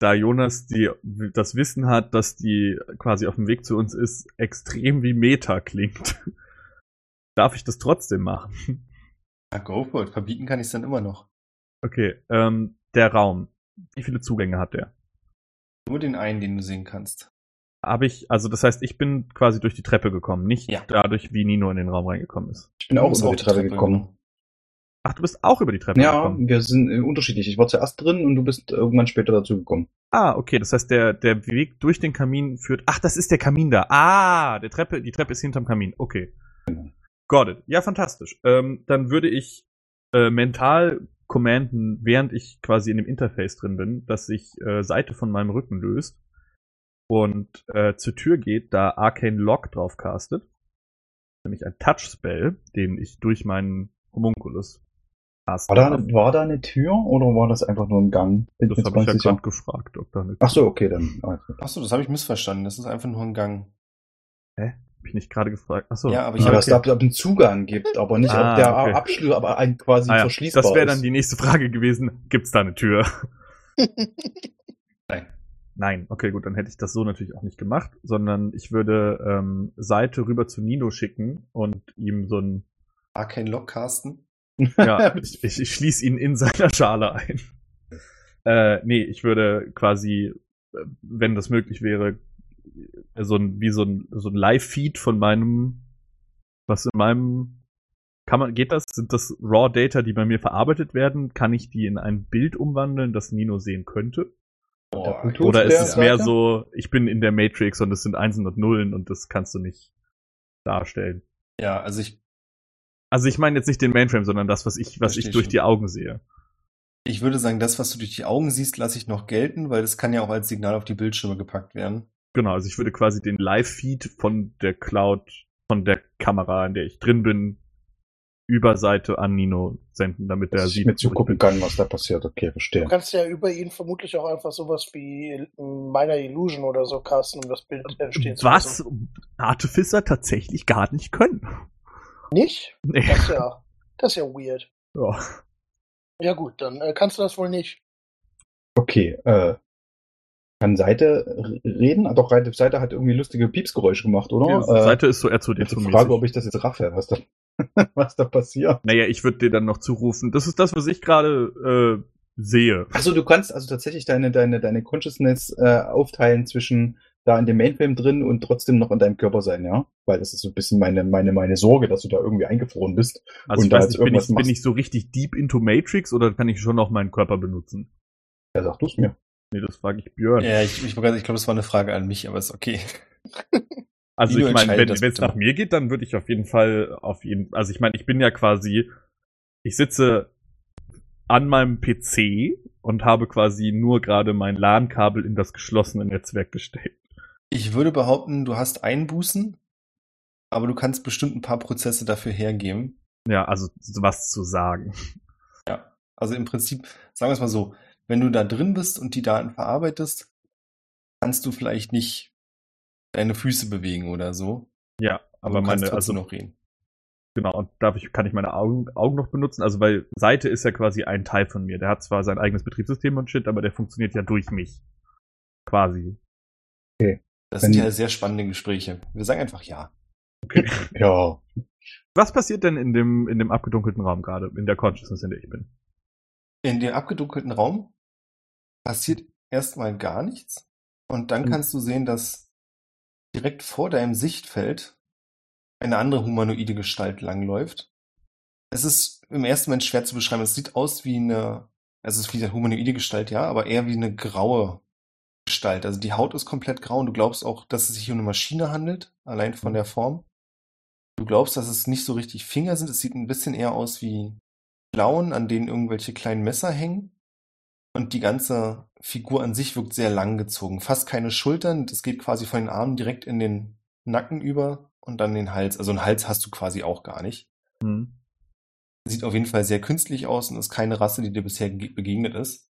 da Jonas die, das Wissen hat, dass die quasi auf dem Weg zu uns ist, extrem wie Meta klingt. Darf ich das trotzdem machen? Ja, go for it. Verbieten kann ich es dann immer noch. Okay, ähm, der Raum. Wie viele Zugänge hat der? Nur den einen, den du sehen kannst. Habe ich, also das heißt, ich bin quasi durch die Treppe gekommen, nicht Ja. dadurch, wie Nino in den Raum reingekommen ist. Ich bin auch über auf die Treppe gekommen. Ach, du bist auch über die Treppe Ja, gekommen. wir sind äh, unterschiedlich. Ich war zuerst drin und du bist irgendwann später dazu gekommen. Ah, okay, das heißt, der, der Weg durch den Kamin führt. Ach, das ist der Kamin da. Ah, der Treppe, die Treppe ist hinterm Kamin. Okay. Got it. Ja, fantastisch. Ähm, dann würde ich äh, mental commanden, während ich quasi in dem Interface drin bin, dass sich äh, Seite von meinem Rücken löst und äh, zur Tür geht, da Arcane Lock drauf castet. Nämlich ein Touch-Spell, den ich durch meinen Homunculus War da, war da eine Tür oder war das einfach nur ein Gang? Bin Das habe ich ja gerade gefragt, ob da eine Ach so, okay, dann. klar. Achso, das habe ich missverstanden. Das ist einfach nur ein Gang. Hab ich nicht gerade gefragt. Achso. Ja, aber ich Ja, habe dass es da einen Zugang gibt, aber nicht Ah, ob der okay. Abschluss, aber ein quasi Ah ja, verschließbar das wäre dann die nächste Frage gewesen. Gibt's da eine Tür? Nein. Nein, okay, gut, dann hätte ich das so natürlich auch nicht gemacht, sondern ich würde ähm, Seite rüber zu Nino schicken und ihm so ein, Arcane Lock casten. ja, ich, ich, ich schließe ihn in seiner Schale ein. Äh, nee, ich würde quasi, äh, wenn das möglich wäre, äh, so ein, wie so ein, so ein Live-Feed von meinem, was in meinem, kann man, geht das? Sind das Raw Data, die bei mir verarbeitet werden? Kann ich die in ein Bild umwandeln, das Nino sehen könnte? Boah, Oder ist es mehr so, ich bin in der Matrix und es sind Einsen und Nullen und das kannst du nicht darstellen. ja, also ich, Also ich meine jetzt nicht den Mainframe, sondern das, was ich, was Versteh ich durch schon. die Augen sehe. ich würde sagen, das, was du durch die Augen siehst, lasse ich noch gelten, weil das kann ja auch als Signal auf die Bildschirme gepackt werden. Genau, also ich würde quasi den Live-Feed von der Cloud, von der Kamera, in der ich drin bin, über Seite an Nino senden, damit er sieht. mir zugucken kann, was da passiert. Okay, Du verstehe. kannst ja über ihn vermutlich auch einfach sowas wie meiner Illusion oder so casten, um das Bild entstehen zu Was lassen. Artificer tatsächlich gar nicht können. Nicht? Nee. Das ist ja, das ist ja weird. Ja. Ja gut, dann äh, kannst du das wohl nicht. Okay, äh, kann Seite reden? Doch, Seite Seite hat irgendwie lustige Piepsgeräusche gemacht, oder? Die Seite ist so äh, R2D2 die mäßig. Frage, ob ich das jetzt raffe, was da, was da passiert. Naja, ich würde dir dann noch zurufen. Das ist das, was ich gerade äh, sehe. Achso, du kannst also tatsächlich deine, deine, deine Consciousness äh, aufteilen zwischen da in dem Mainframe drin und trotzdem noch in deinem Körper sein, ja? Weil das ist so ein bisschen meine, meine, meine Sorge, dass du da irgendwie eingefroren bist. Also Und ich weiß nicht, bin ich, bin ich so richtig deep into Matrix oder kann ich schon noch meinen Körper benutzen? Ja, sag du's mir. Nee, das frage ich Björn. Ja, ich, ich, ich glaube, das war eine Frage an mich, aber ist okay. Also du ich meine, wenn es nach mir geht, dann würde ich auf jeden Fall auf jeden also ich meine, ich bin ja quasi ich sitze an meinem PC und habe quasi nur gerade mein LAN-Kabel in das geschlossene Netzwerk gesteckt. Ich würde behaupten, du hast Einbußen, aber du kannst bestimmt ein paar Prozesse dafür hergeben. Ja, also was zu sagen. Ja. Also im Prinzip, sagen wir es mal so, wenn du da drin bist und die Daten verarbeitest, kannst du vielleicht nicht deine Füße bewegen oder so. Ja, Aber aber du kannst meine also noch reden. genau und darf ich kann ich meine Augen Augen noch benutzen, also weil Seite ist ja quasi ein Teil von mir. Der hat zwar sein eigenes Betriebssystem und shit, aber der funktioniert ja durch mich. Quasi. Das Wenn- sind ja sehr spannende Gespräche. Wir sagen einfach ja. Ja. Was passiert denn in dem in dem abgedunkelten Raum gerade, in der Consciousness, in der ich bin? In dem abgedunkelten Raum passiert erstmal gar nichts. Und dann Mhm. kannst du sehen, dass direkt vor deinem Sichtfeld eine andere humanoide Gestalt langläuft. Es ist im ersten Moment schwer zu beschreiben. Es sieht aus wie eine, es ist wie eine humanoide Gestalt, ja, aber eher wie eine graue Gestalt. Also die Haut ist komplett grau und du glaubst auch, dass es sich um eine Maschine handelt, allein von der Form. Du glaubst, dass es nicht so richtig Finger sind. Es sieht ein bisschen eher aus wie Klauen, an denen irgendwelche kleinen Messer hängen. Und die ganze Figur an sich wirkt sehr langgezogen. Fast keine Schultern. Das geht quasi von den Armen direkt in den Nacken über und dann den Hals. Also einen Hals hast du quasi auch gar nicht. Hm. Sieht auf jeden Fall sehr künstlich aus und ist keine Rasse, die dir bisher ge- begegnet ist.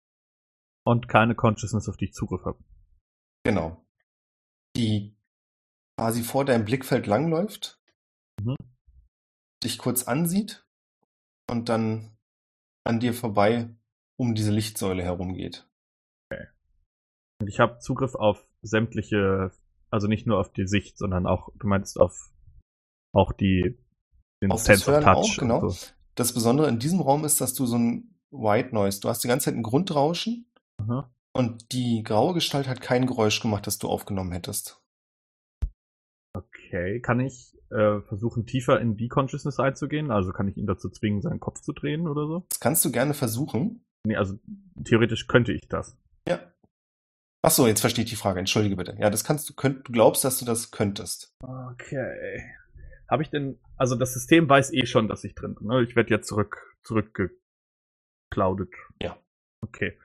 Und keine Consciousness, auf die ich Zugriff habe. Genau. Die quasi vor deinem Blickfeld langläuft, Mhm. dich kurz ansieht und dann an dir vorbei um diese Lichtsäule herumgeht. Und ich habe Zugriff auf sämtliche, also nicht nur auf die Sicht, sondern auch, du meinst auf auch die den Auf das Sense of Hören Touch. auch, genau. so. Das Besondere in diesem Raum ist, dass du so ein White Noise, du hast die ganze Zeit ein Grundrauschen Aha. und die graue Gestalt hat kein Geräusch gemacht, das du aufgenommen hättest. Okay, kann ich äh, versuchen, tiefer in die Consciousness einzugehen? Also kann ich ihn dazu zwingen, seinen Kopf zu drehen oder so? Das kannst du gerne versuchen. Nee, also theoretisch könnte ich das. Ja. Ach so, jetzt verstehe ich die Frage. Entschuldige bitte. Ja, das kannst du, könnt, du glaubst, dass du das könntest. Okay. Habe ich denn, also das System weiß eh schon, dass ich drin bin. Ne? Ich werde jetzt zurück, zurückgecloudet. Ja. Okay.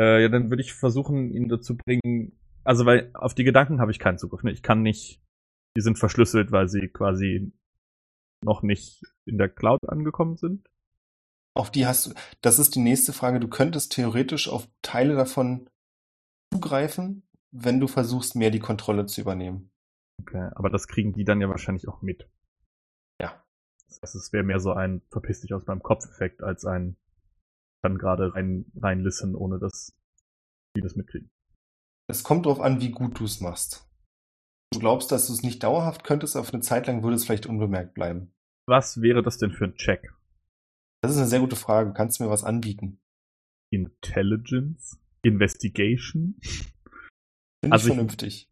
Äh, ja, dann würde ich versuchen, ihn dazu bringen. Also, weil auf die Gedanken habe ich keinen Zugriff. Ne? Ich kann nicht, die sind verschlüsselt, weil sie quasi noch nicht in der Cloud angekommen sind. Auf die hast du, das ist die nächste Frage. Du könntest theoretisch auf Teile davon zugreifen, wenn du versuchst, mehr die Kontrolle zu übernehmen. Okay, aber das kriegen die dann ja wahrscheinlich auch mit. Ja. Das heißt, es wäre mehr so ein verpiss dich aus meinem Kopf-Effekt als ein dann gerade rein, rein listen, ohne dass die das mitkriegen. Es kommt darauf an, wie gut du es machst. Du glaubst, dass du es nicht dauerhaft könntest, auf eine Zeit lang würde es vielleicht unbemerkt bleiben. Was wäre das denn für ein Check? Das ist eine sehr gute Frage. Kannst du mir was anbieten? Intelligence? Investigation? Finde Also ich ich- vernünftig.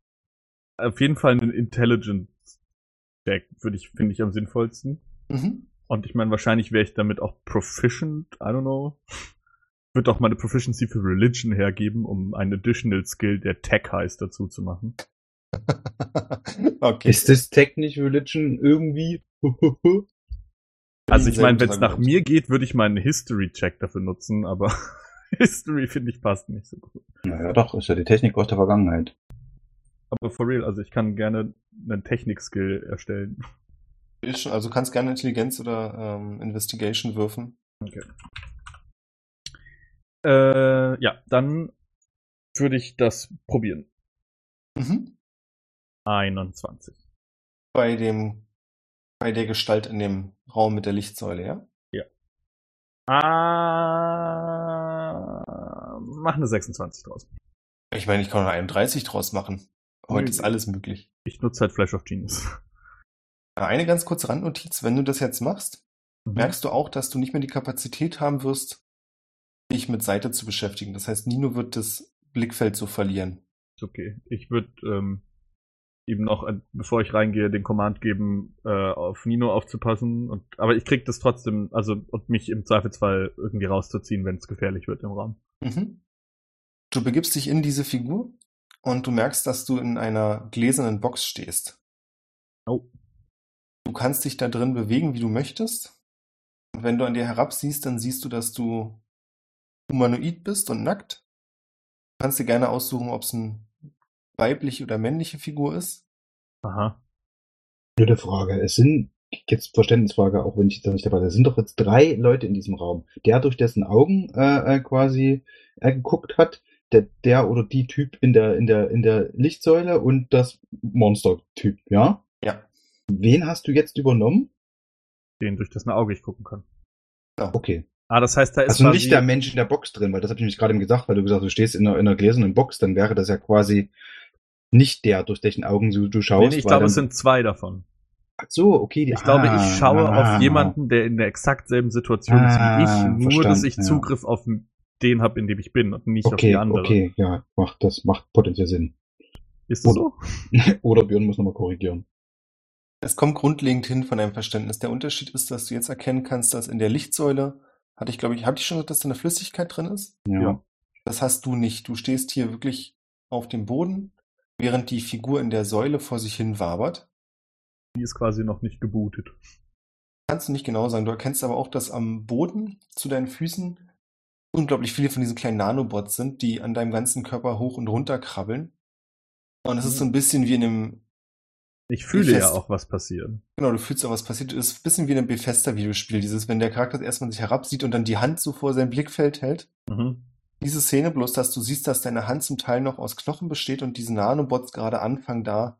Auf jeden Fall einen Intelligence-Check würde ich, finde ich am sinnvollsten. Mhm. Und ich meine, wahrscheinlich wäre ich damit auch proficient, I don't know. Würde auch meine Proficiency für Religion hergeben, um einen Additional Skill, der Tech heißt, dazu zu machen. okay. Ist das Technisch Religion irgendwie? Also ich meine, wenn es nach mir geht, würde ich meinen History-Check dafür nutzen, aber History finde ich passt nicht so gut. naja, doch, ist ja die Technik aus der Vergangenheit. Aber for real, also ich kann gerne einen Technik-Skill erstellen. Schon- Also du kannst gerne Intelligenz oder ähm, Investigation würfen. Okay. Äh, ja, dann würde ich das probieren. Mhm. 21. Bei dem, bei der Gestalt in dem Raum mit der Lichtsäule, ja? Ah, mach eine 26 draus. Ich meine, ich kann noch 31 draus machen. Heute ist alles möglich. Ich nutze halt Flash of Genius. Eine ganz kurze Randnotiz, wenn du das jetzt machst, merkst du auch, dass du nicht mehr die Kapazität haben wirst, dich mit Seite zu beschäftigen. Das heißt, Nino wird das Blickfeld so verlieren. Okay. Ich würde ähm, ihm noch, äh, bevor ich reingehe, den Command geben, äh, auf Nino aufzupassen. Und, aber ich krieg das trotzdem, also und mich im Zweifelsfall irgendwie rauszuziehen, wenn es gefährlich wird im Raum. Mhm. Du begibst dich in diese Figur und du merkst, dass du in einer gläsernen Box stehst. Oh. Du kannst dich da drin bewegen, wie du möchtest. Und wenn du an dir herabsiehst, dann siehst du, dass du humanoid bist und nackt. Du kannst dir gerne aussuchen, ob es eine weibliche oder männliche Figur ist. Aha. Blöde Frage. Es sind, jetzt Verständnisfrage, auch wenn ich jetzt nicht dabei bin, es sind doch jetzt drei Leute in diesem Raum. Der, durch dessen Augen äh, äh, quasi er geguckt hat, der, der oder die Typ in der, in der, in der Lichtsäule und das Monster-Typ, ja? Ja. Wen hast du jetzt übernommen? Den, durch dessen Auge ich gucken kann. Okay. Ah, das heißt, da ist Also nicht der Mensch in der Box drin, weil das habe ich nämlich gerade eben gesagt, weil du gesagt hast, du stehst in einer, in einer gläsernen Box, dann wäre das ja quasi nicht der, durch dessen Augen du, du schaust. Nee, ich glaube, es sind zwei davon. Ach so, okay. Die, Ich glaube, ah, ich schaue ah, auf jemanden, der in der exakt selben Situation ist wie Ah, ich, nur dass verstanden, ich ja. Zugriff auf den habe, in dem ich bin und nicht auf Okay, die andere. okay, ja, macht, das macht potenziell Sinn. Ist das Oder- so? Oder Björn muss nochmal korrigieren. Es kommt grundlegend hin von deinem Verständnis. Der Unterschied ist, dass du jetzt erkennen kannst, dass in der Lichtsäule, hatte ich glaube ich, hatte ich schon gesagt, dass da eine Flüssigkeit drin ist? Ja. Ja. Das hast du nicht. Du stehst hier wirklich auf dem Boden, während die Figur in der Säule vor sich hin wabert. Die ist quasi noch nicht gebootet. Kannst du nicht genau sagen. Du erkennst aber auch, dass am Boden zu deinen Füßen unglaublich viele von diesen kleinen Nanobots sind, die an deinem ganzen Körper hoch und runter krabbeln. Und es ist so ein bisschen wie in einem, Ich fühle Wie ja auch, was passiert. genau, du fühlst auch, was passiert. Es ist ein bisschen wie in einem Bethesda-Videospiel. Dieses, wenn der Charakter erstmal sich herabsieht und dann die Hand so vor sein Blickfeld hält. Mhm. Diese Szene, bloß dass du siehst, dass deine Hand zum Teil noch aus Knochen besteht und diese Nanobots gerade anfangen, da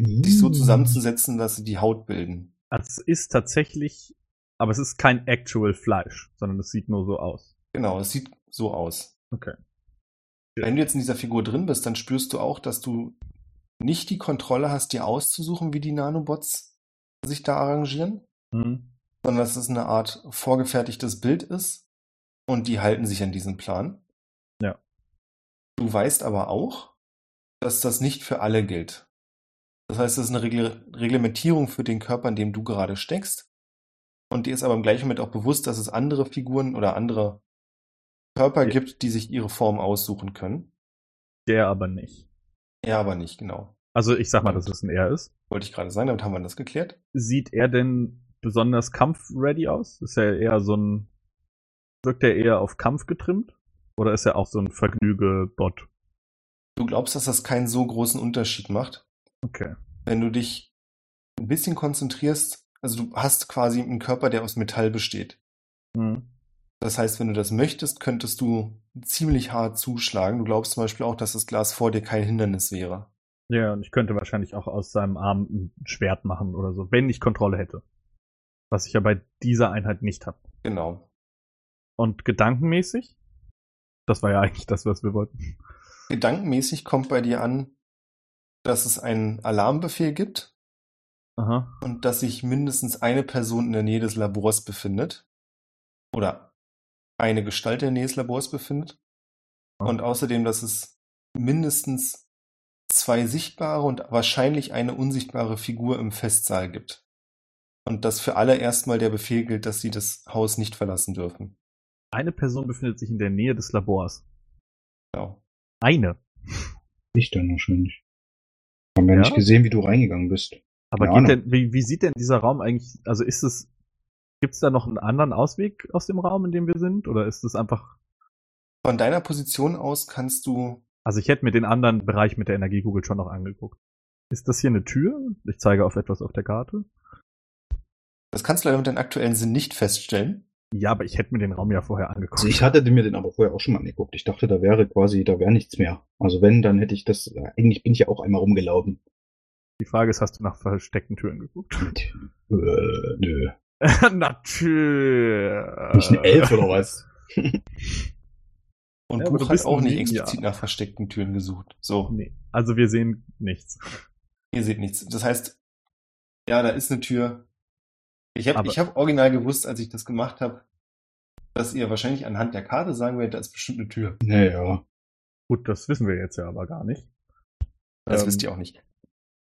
sich so zusammenzusetzen, dass sie die Haut bilden. Es ist tatsächlich, aber es ist kein actual Fleisch, sondern es sieht nur so aus. Genau, es sieht so aus. Okay. Wenn du jetzt in dieser Figur drin bist, dann spürst du auch, dass du nicht die Kontrolle hast, dir auszusuchen, wie die Nanobots sich da arrangieren, Mhm. sondern dass es eine Art vorgefertigtes Bild ist und die halten sich an diesen Plan. Ja. Du weißt aber auch, dass das nicht für alle gilt. Das heißt, es ist eine Regl Reglementierung für den Körper, in dem du gerade steckst. Und dir ist aber im gleichen Moment auch bewusst, dass es andere Figuren oder andere Körper Ja. gibt, die sich ihre Form aussuchen können. Der aber nicht. Er aber nicht, genau. Also ich sag mal, dass es ein Er ist. Wollte ich gerade sagen, damit haben wir das geklärt. Sieht er denn besonders kampfready aus? Ist er eher so ein, wirkt er eher auf Kampf getrimmt? Oder ist er auch so ein Vergnüge-Bot? Du glaubst, dass das keinen so großen Unterschied macht, Okay. wenn du dich ein bisschen konzentrierst. Also du hast quasi einen Körper, der aus Metall besteht. Mhm. Das heißt, wenn du das möchtest, könntest du ziemlich hart zuschlagen. Du glaubst zum Beispiel auch, dass das Glas vor dir kein Hindernis wäre. Ja, und ich könnte wahrscheinlich auch aus seinem Arm ein Schwert machen oder so, wenn ich Kontrolle hätte. Was ich ja bei dieser Einheit nicht habe. Genau. Und gedankenmäßig? Das war ja eigentlich das, was wir wollten. Gedankenmäßig kommt bei dir an, dass es einen Alarmbefehl gibt Aha. und dass sich mindestens eine Person in der Nähe des Labors befindet. Oder eine Gestalt in der Nähe des Labors befindet. Und außerdem, dass es mindestens zwei sichtbare und wahrscheinlich eine unsichtbare Figur im Festsaal gibt. Und dass für alle erstmal der Befehl gilt, dass sie das Haus nicht verlassen dürfen. Eine Person befindet sich in der Nähe des Labors. Genau. Eine. Ich dann wahrscheinlich. Haben wir Ja? nicht gesehen, wie du reingegangen bist. Aber denn, wie, wie sieht denn dieser Raum eigentlich, also ist es, gibt es da noch einen anderen Ausweg aus dem Raum, in dem wir sind? Oder ist es einfach, Von deiner Position aus kannst du Also ich hätte mir den anderen Bereich mit der Energiekugel schon noch angeguckt. Ist das hier eine Tür? Ich zeige auf etwas auf der Karte. Das kannst du leider mit deinem aktuellen Sinn nicht feststellen. Ja, aber ich hätte mir den Raum ja vorher angeguckt. Also ich hatte mir den aber vorher auch schon mal angeguckt. Ich dachte, da wäre quasi, da wäre nichts mehr. Also wenn, dann hätte ich das, eigentlich bin ich ja auch einmal rumgelaufen. Die Frage ist, hast du nach versteckten Türen geguckt? Äh, nö. Natürlich. Nicht ein Elf oder was? Und Ja, Buch du hat bist auch nicht explizit nach versteckten Türen gesucht. So, Nee, also wir sehen nichts. ihr seht nichts. Das heißt, ja, da ist eine Tür. Ich habe ich hab original gewusst, als ich das gemacht habe, dass ihr wahrscheinlich anhand der Karte sagen werdet, da ist bestimmt eine Tür. Naja. Gut, das wissen wir jetzt ja aber gar nicht. Das Ähm, wisst ihr auch nicht.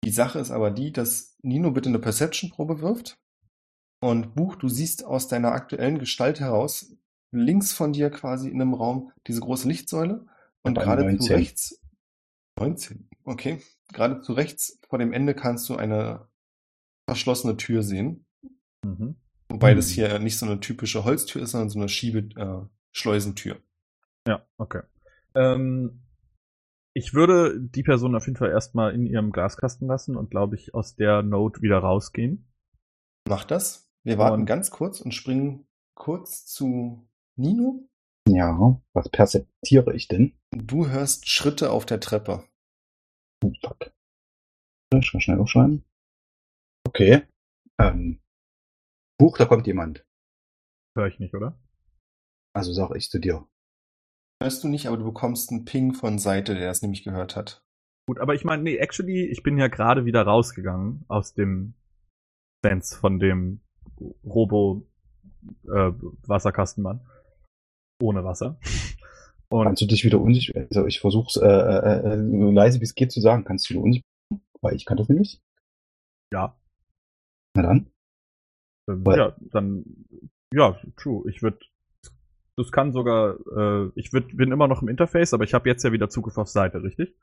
Die Sache ist aber die, dass Nino bitte eine Perception-Probe wirft. Und Buch, du siehst aus deiner aktuellen Gestalt heraus, links von dir quasi in einem Raum, diese große Lichtsäule. Und Eine gerade zu 19. rechts. 19, okay. Gerade zu rechts vor dem Ende kannst du eine verschlossene Tür sehen. Mhm. Wobei Hm. das hier nicht so eine typische Holztür ist, sondern so eine Schiebe-Schleusentür. Ja, okay. Ähm, ich würde die Person auf jeden Fall erstmal in ihrem Glaskasten lassen und glaube ich aus der Note wieder rausgehen. Mach das. Wir warten Und- ganz kurz und springen kurz zu Nino. Ja, was perzeptiere ich denn? Du hörst Schritte auf der Treppe. Oh, fuck. Ich kann schnell aufschreiben. Okay. Ähm. Buch, da kommt jemand. Hör ich nicht, oder? Also sag ich zu dir. Hörst du nicht, aber du bekommst einen Ping von Seite, der es nämlich gehört hat. Gut, aber ich meine, nee, actually, ich bin ja gerade wieder rausgegangen aus dem Sense von dem Robo äh, Wasserkastenmann. Ohne Wasser. Und Kannst du dich wieder unsicher, also ich versuch's äh, äh, äh, leise wie es geht zu sagen, kannst du wieder unsicher, weil ich kann das nicht. ja, Na dann. ähm, ja, dann ja, true. Ich würde das kann sogar, äh, ich würd, bin immer noch im Interface, aber ich habe jetzt ja wieder Zugriff auf Seite, richtig?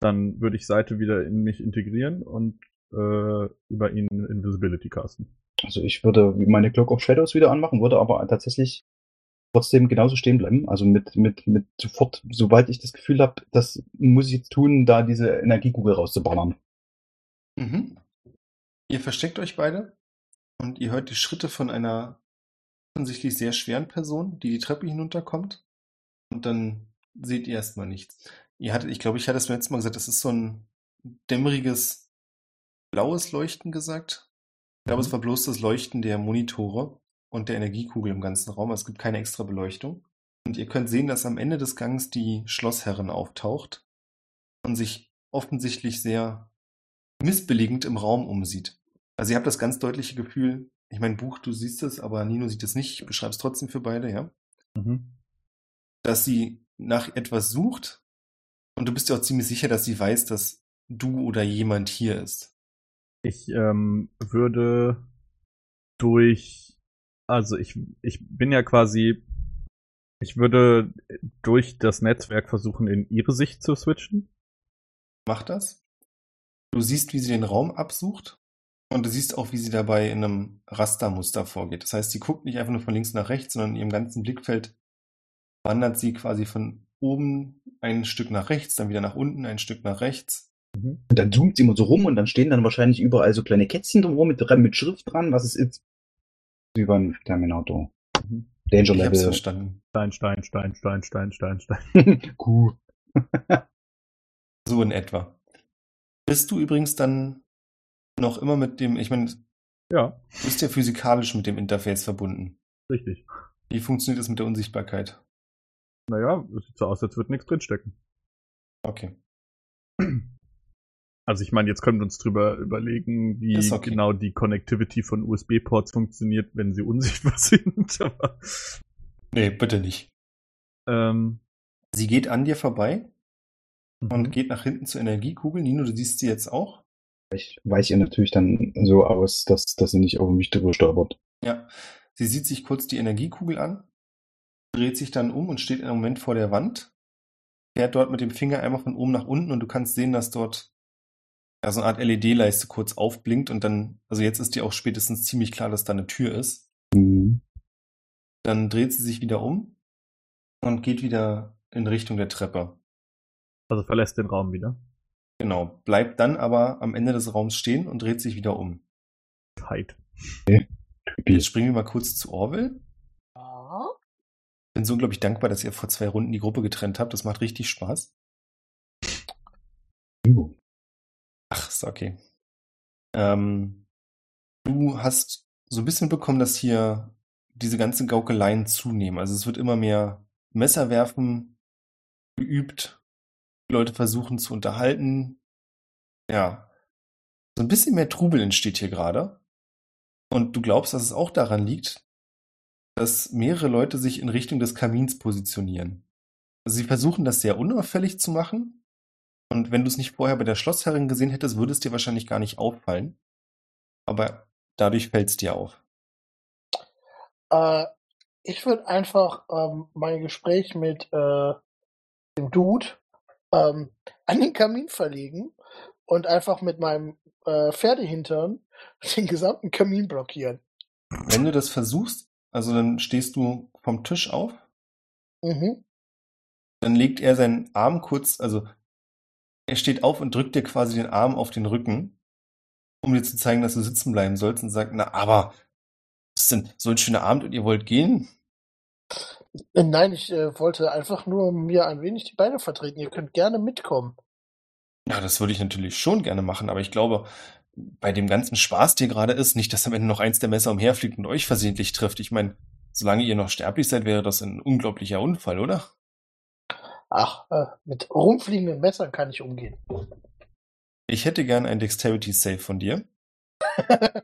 Dann würde ich Seite wieder in mich integrieren und äh, über ihn Invisibility casten. Also ich würde meine Cloak of Shadows wieder anmachen, würde aber tatsächlich trotzdem genauso stehen bleiben. Also mit, mit, mit sofort, sobald ich das Gefühl habe, das muss ich jetzt tun, da diese Energiekugel rauszuballern. Mhm. Ihr versteckt euch beide und ihr hört die Schritte von einer offensichtlich sehr schweren Person, die die Treppe hinunterkommt. Und dann seht ihr erstmal nichts. Ihr hattet, ich glaube, ich hatte es beim letzten Mal gesagt, das ist so ein dämmeriges blaues Leuchten gesagt. Ich glaube, es war bloß das Leuchten der Monitore und der Energiekugel im ganzen Raum. Es gibt keine extra Beleuchtung. Und ihr könnt sehen, dass am Ende des Gangs die Schlossherrin auftaucht und sich offensichtlich sehr missbilligend im Raum umsieht. Also ihr habt das ganz deutliche Gefühl, ich meine, Buch, du siehst es, aber Nino sieht es nicht, ich beschreibe es trotzdem für beide, ja, Mhm. dass sie nach etwas sucht und du bist dir auch ziemlich sicher, dass sie weiß, dass du oder jemand hier ist. Ich ähm, würde durch, also ich, ich bin ja quasi, ich würde durch das Netzwerk versuchen, in ihre Sicht zu switchen. Mach das. Du siehst, wie sie den Raum absucht und du siehst auch, wie sie dabei in einem Rastermuster vorgeht. Das heißt, sie guckt nicht einfach nur von links nach rechts, sondern in ihrem ganzen Blickfeld wandert sie quasi von oben ein Stück nach rechts, dann wieder nach unten ein Stück nach rechts. Und dann zoomt sie immer so rum und dann stehen dann wahrscheinlich überall so kleine Kätzchen drumherum mit, mit Schrift dran, was es ist. Wie beim Terminator. Mhm. Danger Ich hab's Level. verstanden. Stein, Stein, Stein, Stein, Stein, Stein, Stein. Kuh. So in etwa. Bist du übrigens dann noch immer mit dem, ich meine, du Ja, bist ja physikalisch mit dem Interface verbunden. richtig. Wie funktioniert das mit der Unsichtbarkeit? Naja, es sieht so aus, als würde nichts drinstecken. Okay. Also ich meine, jetzt können wir uns drüber überlegen, wie okay. genau die Connectivity von USB-Ports funktioniert, wenn sie unsichtbar sind. Aber, Nee, bitte nicht. ähm, Sie geht an dir vorbei und mhm. geht nach hinten zur Energiekugel. Nino, du siehst sie jetzt auch. Ich weiche ihr natürlich dann so aus, dass, dass sie nicht auf mich drüber stolpert. Ja. Sie sieht sich kurz die Energiekugel an, dreht sich dann um und steht im Moment vor der Wand, fährt dort mit dem Finger einmal von oben nach unten und du kannst sehen, dass dort ja, so eine Art LED-Leiste kurz aufblinkt und dann, also jetzt ist dir auch spätestens ziemlich klar, dass da eine Tür ist. Mhm. Dann dreht sie sich wieder um und geht wieder in Richtung der Treppe. Also verlässt den Raum wieder. Genau. Bleibt dann aber am Ende des Raums stehen und dreht sich wieder um. Tight. Jetzt springen wir mal kurz zu Orwell. Ja. Bin so unglaublich dankbar, dass ihr vor zwei Runden die Gruppe getrennt habt. Das macht richtig Spaß. Uh, Ach, ist okay. Ähm, du hast so ein bisschen bekommen, dass hier diese ganzen Gaukeleien zunehmen. Also es wird immer mehr Messerwerfen geübt. Leute versuchen zu unterhalten. Ja. So ein bisschen mehr Trubel entsteht hier gerade. Und du glaubst, dass es auch daran liegt, dass mehrere Leute sich in Richtung des Kamins positionieren. Also sie versuchen das sehr unauffällig zu machen. Und wenn du es nicht vorher bei der Schlossherrin gesehen hättest, würde es dir wahrscheinlich gar nicht auffallen. Aber dadurch fällt es dir auf. Äh, ich würde einfach ähm, mein Gespräch mit äh, dem Dude ähm, an den Kamin verlegen und einfach mit meinem äh, Pferdehintern den gesamten Kamin blockieren. Wenn du das versuchst, also dann stehst du vom Tisch auf, Mhm. dann legt er seinen Arm kurz, also er steht auf und drückt dir quasi den Arm auf den Rücken, um dir zu zeigen, dass du sitzen bleiben sollst und sagt, na, aber, was ist denn so ein schöner Abend und ihr wollt gehen? Äh, Nein, ich äh, wollte einfach nur mir ein wenig die Beine vertreten. Ihr könnt gerne mitkommen. Ja, das würde ich natürlich schon gerne machen, aber ich glaube, bei dem ganzen Spaß, der gerade ist, nicht, dass am Ende noch eins der Messer umherfliegt und euch versehentlich trifft. Ich meine, solange ihr noch sterblich seid, wäre das ein unglaublicher Unfall, oder? Ach, äh, mit rumfliegenden Messern kann ich umgehen. Ich hätte gern ein Dexterity Save von dir.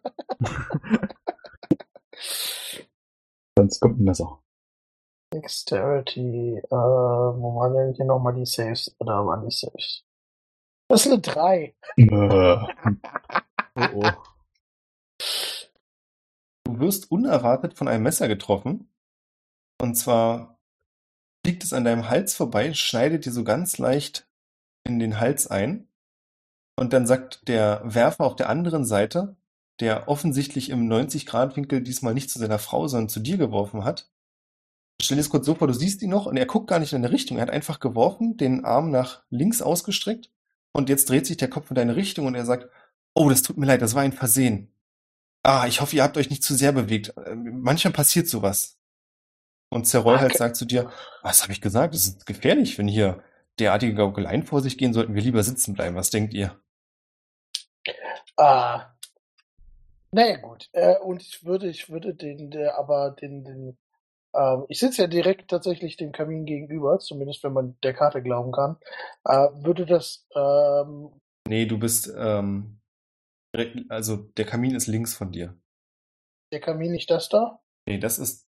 sonst kommt ein Messer. Dexterity, äh, wo waren denn hier nochmal die Saves? Da waren die Saves. Das ist eine 3. Äh, Oh oh. Du wirst unerwartet von einem Messer getroffen. Und zwar fliegt es an deinem Hals vorbei, schneidet dir so ganz leicht in den Hals ein. Und dann sagt der Werfer auf der anderen Seite, der offensichtlich im 90-Grad-Winkel diesmal nicht zu seiner Frau, sondern zu dir geworfen hat. Stell dir das kurz so vor, du siehst ihn noch und er guckt gar nicht in deine Richtung. Er hat einfach geworfen, den Arm nach links ausgestreckt und jetzt dreht sich der Kopf in deine Richtung und er sagt, oh, das tut mir leid, das war ein Versehen. Ah, ich hoffe, ihr habt euch nicht zu sehr bewegt. Ähm, Manchmal passiert sowas. Und Zeroy halt Okay. sagt zu dir, was habe ich gesagt? Das ist gefährlich, wenn hier derartige Gaukeleien vor sich gehen, sollten wir lieber sitzen bleiben. Was denkt ihr? Äh, naja, gut. Äh, und ich würde, ich würde den, der, aber den, den, ähm, ich sitze ja direkt tatsächlich dem Kamin gegenüber, zumindest wenn man der Karte glauben kann. Äh, würde das, ähm, Nee, du bist, ähm, direkt- also der Kamin ist links von dir. der Kamin nicht das da? Nee, das ist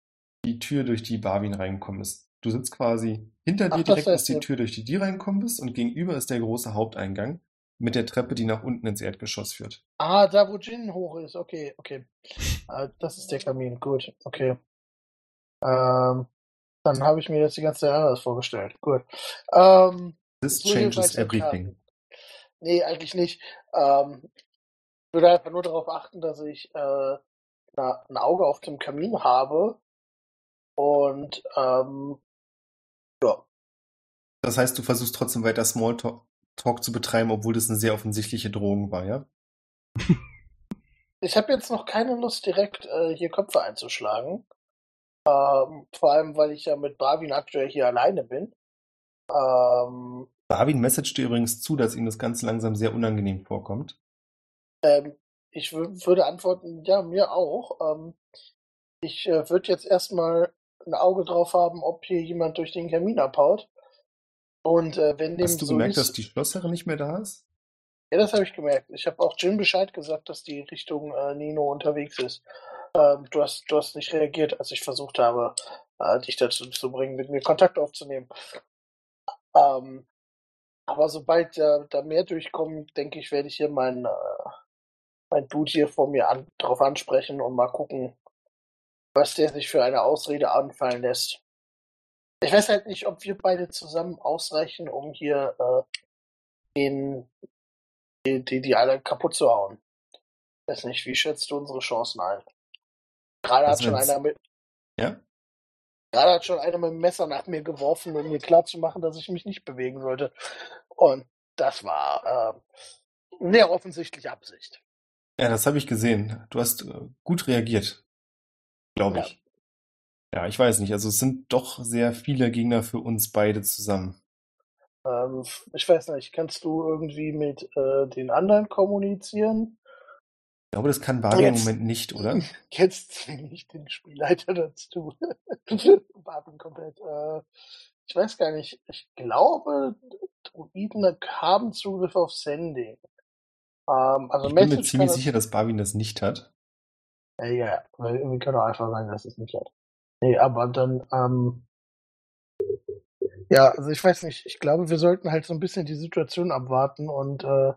die Tür, durch die Barwin reingekommen ist. Du sitzt quasi hinter dir direkt ist die. Tür, durch die du reingekommen bist und gegenüber ist der große Haupteingang mit der Treppe, die nach unten ins Erdgeschoss führt. Ah, da wo Jin hoch ist. Okay, okay. Äh, das ist der Kamin. Gut, okay. Ähm, dann habe ich mir das die ganze Zeit anders vorgestellt. Gut. Ähm, This changes everything. Nee, eigentlich nicht. Ähm, ich würde einfach nur darauf achten, dass ich äh, na, ein Auge auf dem Kamin habe. Und ähm, ja, Das heißt, du versuchst trotzdem weiter Smalltalk Talk zu betreiben, obwohl das eine sehr offensichtliche Drohung war, ja? ich habe jetzt noch keine Lust, direkt äh, hier Köpfe einzuschlagen. Ähm, vor allem, weil ich ja mit Barwin aktuell hier alleine bin. Ähm, Barwin messagt dir übrigens zu, dass ihm das ganz langsam sehr unangenehm vorkommt. ähm, ich wür- würde antworten, ja, mir auch. Ähm, ich äh, würde jetzt erstmal ein Auge drauf haben, ob hier jemand durch den Kamin abhaut. Und äh, wenn dem Hast du so gemerkt, ist, dass die Schlossherrin nicht mehr da ist? Ja, das habe ich gemerkt. Ich habe auch Jim Bescheid gesagt, dass die Richtung äh, Nino unterwegs ist. Ähm, du, hast, du hast nicht reagiert, als ich versucht habe, äh, dich dazu zu bringen, mit mir Kontakt aufzunehmen. Ähm, aber sobald äh, da mehr durchkommt, denke ich, werde ich hier meinen äh, mein Dude hier vor mir an, drauf ansprechen und mal gucken, was der sich für eine Ausrede anfallen lässt. Ich weiß halt nicht, ob wir beide zusammen ausreichen, um hier äh, den die, die, die alle kaputt zu hauen. Weiß nicht, wie schätzt du unsere Chancen ein? Gerade hat Also schon einer mit, Ja? gerade hat schon einer mit dem Messer nach mir geworfen, um mir klarzumachen, dass ich mich nicht bewegen sollte. Und das war äh, sehr offensichtlich Absicht. Ja, das habe ich gesehen. Du hast äh, gut reagiert. Glaube Ja. ich. Ja, ich weiß nicht. Also es sind doch sehr viele Gegner für uns beide zusammen. Ähm, ich weiß nicht, kannst du irgendwie mit äh, den anderen kommunizieren? Ich glaube, das kann Barbie im Jetzt- Moment nicht, oder? Jetzt zwinge ich den Spielleiter dazu. Barbie komplett. Äh, ich weiß gar nicht. Ich glaube, Druiden haben Zugriff auf Sending. Ähm, also Ich bin mir Message ziemlich sicher, dass Barbie das nicht hat. Äh, ja, weil wir können auch einfach sagen, dass es nicht hat. Nee, aber dann, ähm, ja, also ich weiß nicht. Ich glaube, wir sollten halt so ein bisschen die Situation abwarten und äh,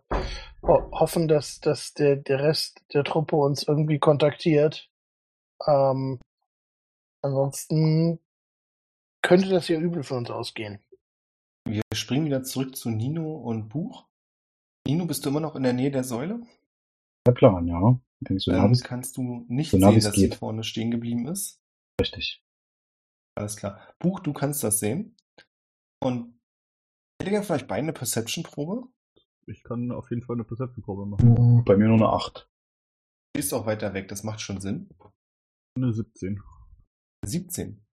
ho hoffen, dass, dass der, der Rest der Truppe uns irgendwie kontaktiert. Ähm, ansonsten könnte das ja übel für uns ausgehen. Wir springen wieder zurück zu Nino und Buch. Nino, bist du immer noch in der Nähe der Säule? Der Plan, ja. So, nah bis kannst du nicht so nah sehen, dass sie geht. vorne stehen geblieben ist. richtig. Alles klar. Buch, du kannst das sehen. Und hätte gerne vielleicht beide eine Perception-Probe. Ich kann auf jeden Fall eine Perception-Probe machen. Bei mir nur eine 8. Du bist auch weiter weg, das macht schon Sinn. Eine 17. 17.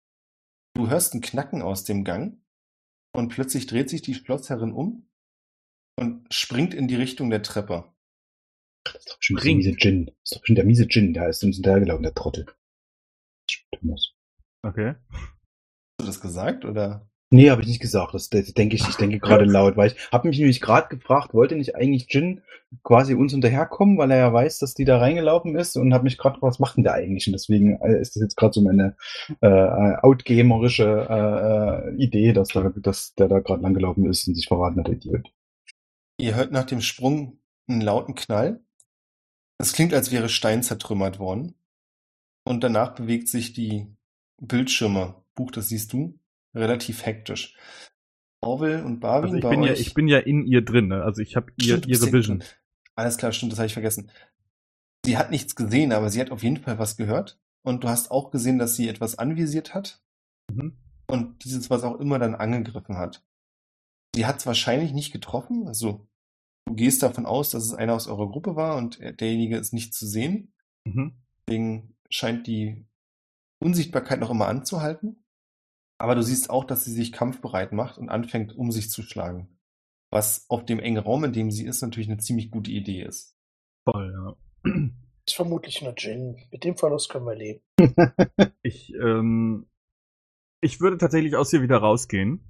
Du hörst ein Knacken aus dem Gang und plötzlich dreht sich die Schlossherrin um und springt in die Richtung der Treppe. Das ist doch bestimmt der Bringt. miese Gin. Das ist doch bestimmt der miese Gin, der ist uns hinterhergelaufen, der Trottel. Thomas. Okay. Hast du das gesagt oder? Nee, habe ich nicht gesagt. Das, das denke ich, ich denke gerade laut, weil ich habe mich nämlich gerade gefragt, wollte nicht eigentlich Jin quasi uns hinterherkommen, weil er ja weiß, dass die da reingelaufen ist und habe mich gerade gefragt, was macht denn der eigentlich? Und deswegen äh, ist das jetzt gerade so meine äh, outgamerische äh, Idee, dass, da, dass der da gerade langgelaufen ist und sich verraten hat, der Idiot. Ihr hört nach dem Sprung einen lauten Knall. Es klingt, als wäre Stein zertrümmert worden. Und danach bewegt sich die Bildschirme. Buch, das siehst du, relativ hektisch. Orwell und Barwin Also ich bin ja, ich bin ja in ihr drin, ne? Also ich habe ihr, ihre Vision. Alles klar, stimmt, das habe ich vergessen. Sie hat nichts gesehen, aber sie hat auf jeden Fall was gehört. Und du hast auch gesehen, dass sie etwas anvisiert hat Mhm. und dieses, was auch immer, dann angegriffen hat. Sie hat es wahrscheinlich nicht getroffen. Also du gehst davon aus, dass es einer aus eurer Gruppe war und derjenige ist nicht zu sehen. Mhm. Deswegen scheint die Unsichtbarkeit noch immer anzuhalten. Aber du siehst auch, dass sie sich kampfbereit macht und anfängt, um sich zu schlagen. Was auf dem engen Raum, in dem sie ist, natürlich eine ziemlich gute Idee ist. Voll, ja. Ist vermutlich nur Jin. Mit dem Verlust können wir leben. Ich, ähm, ich würde tatsächlich aus hier wieder rausgehen.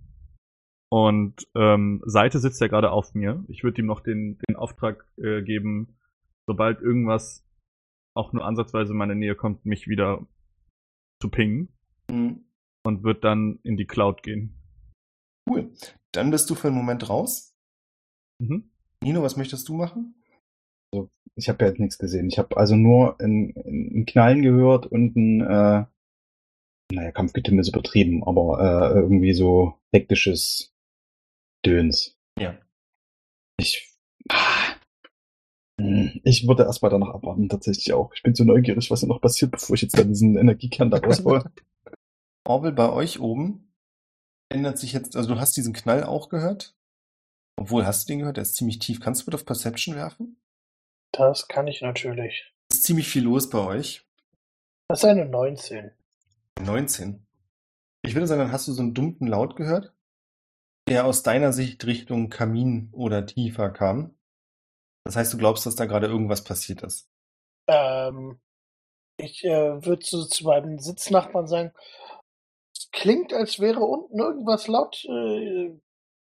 Und ähm, Seite sitzt ja gerade auf mir. Ich würde ihm noch den, den Auftrag äh, geben, sobald irgendwas auch nur ansatzweise in meine Nähe kommt, mich wieder zu pingen Mhm. und wird dann in die Cloud gehen. Cool. Dann bist du für einen Moment raus. Mhm. Nino, was möchtest du machen? Ich habe ja jetzt nichts gesehen. Ich habe also nur ein, ein Knallen gehört und ein, äh, naja, Kampfgetimme ist übertrieben, aber äh, irgendwie so hektisches Döns. Ja. Ich, ah, hm, ich würde erstmal danach abwarten, tatsächlich auch. Ich bin so neugierig, was da noch passiert, bevor ich jetzt dann diesen Energiekern da raushole. Orwell, bei euch oben ändert sich jetzt, also du hast diesen Knall auch gehört. Obwohl, hast du den gehört? Der ist ziemlich tief. Kannst du bitte auf Perception werfen? Das kann ich natürlich. Es ist ziemlich viel los bei euch. Das ist eine 19. 19. Ich würde sagen, dann hast du so einen dumpfen Laut gehört, der aus deiner Sicht Richtung Kamin oder tiefer kam. Das heißt, du glaubst, dass da gerade irgendwas passiert ist. Ähm, ich äh, würde zu, zu meinem Sitznachbarn sagen, es klingt, als wäre unten irgendwas laut, äh,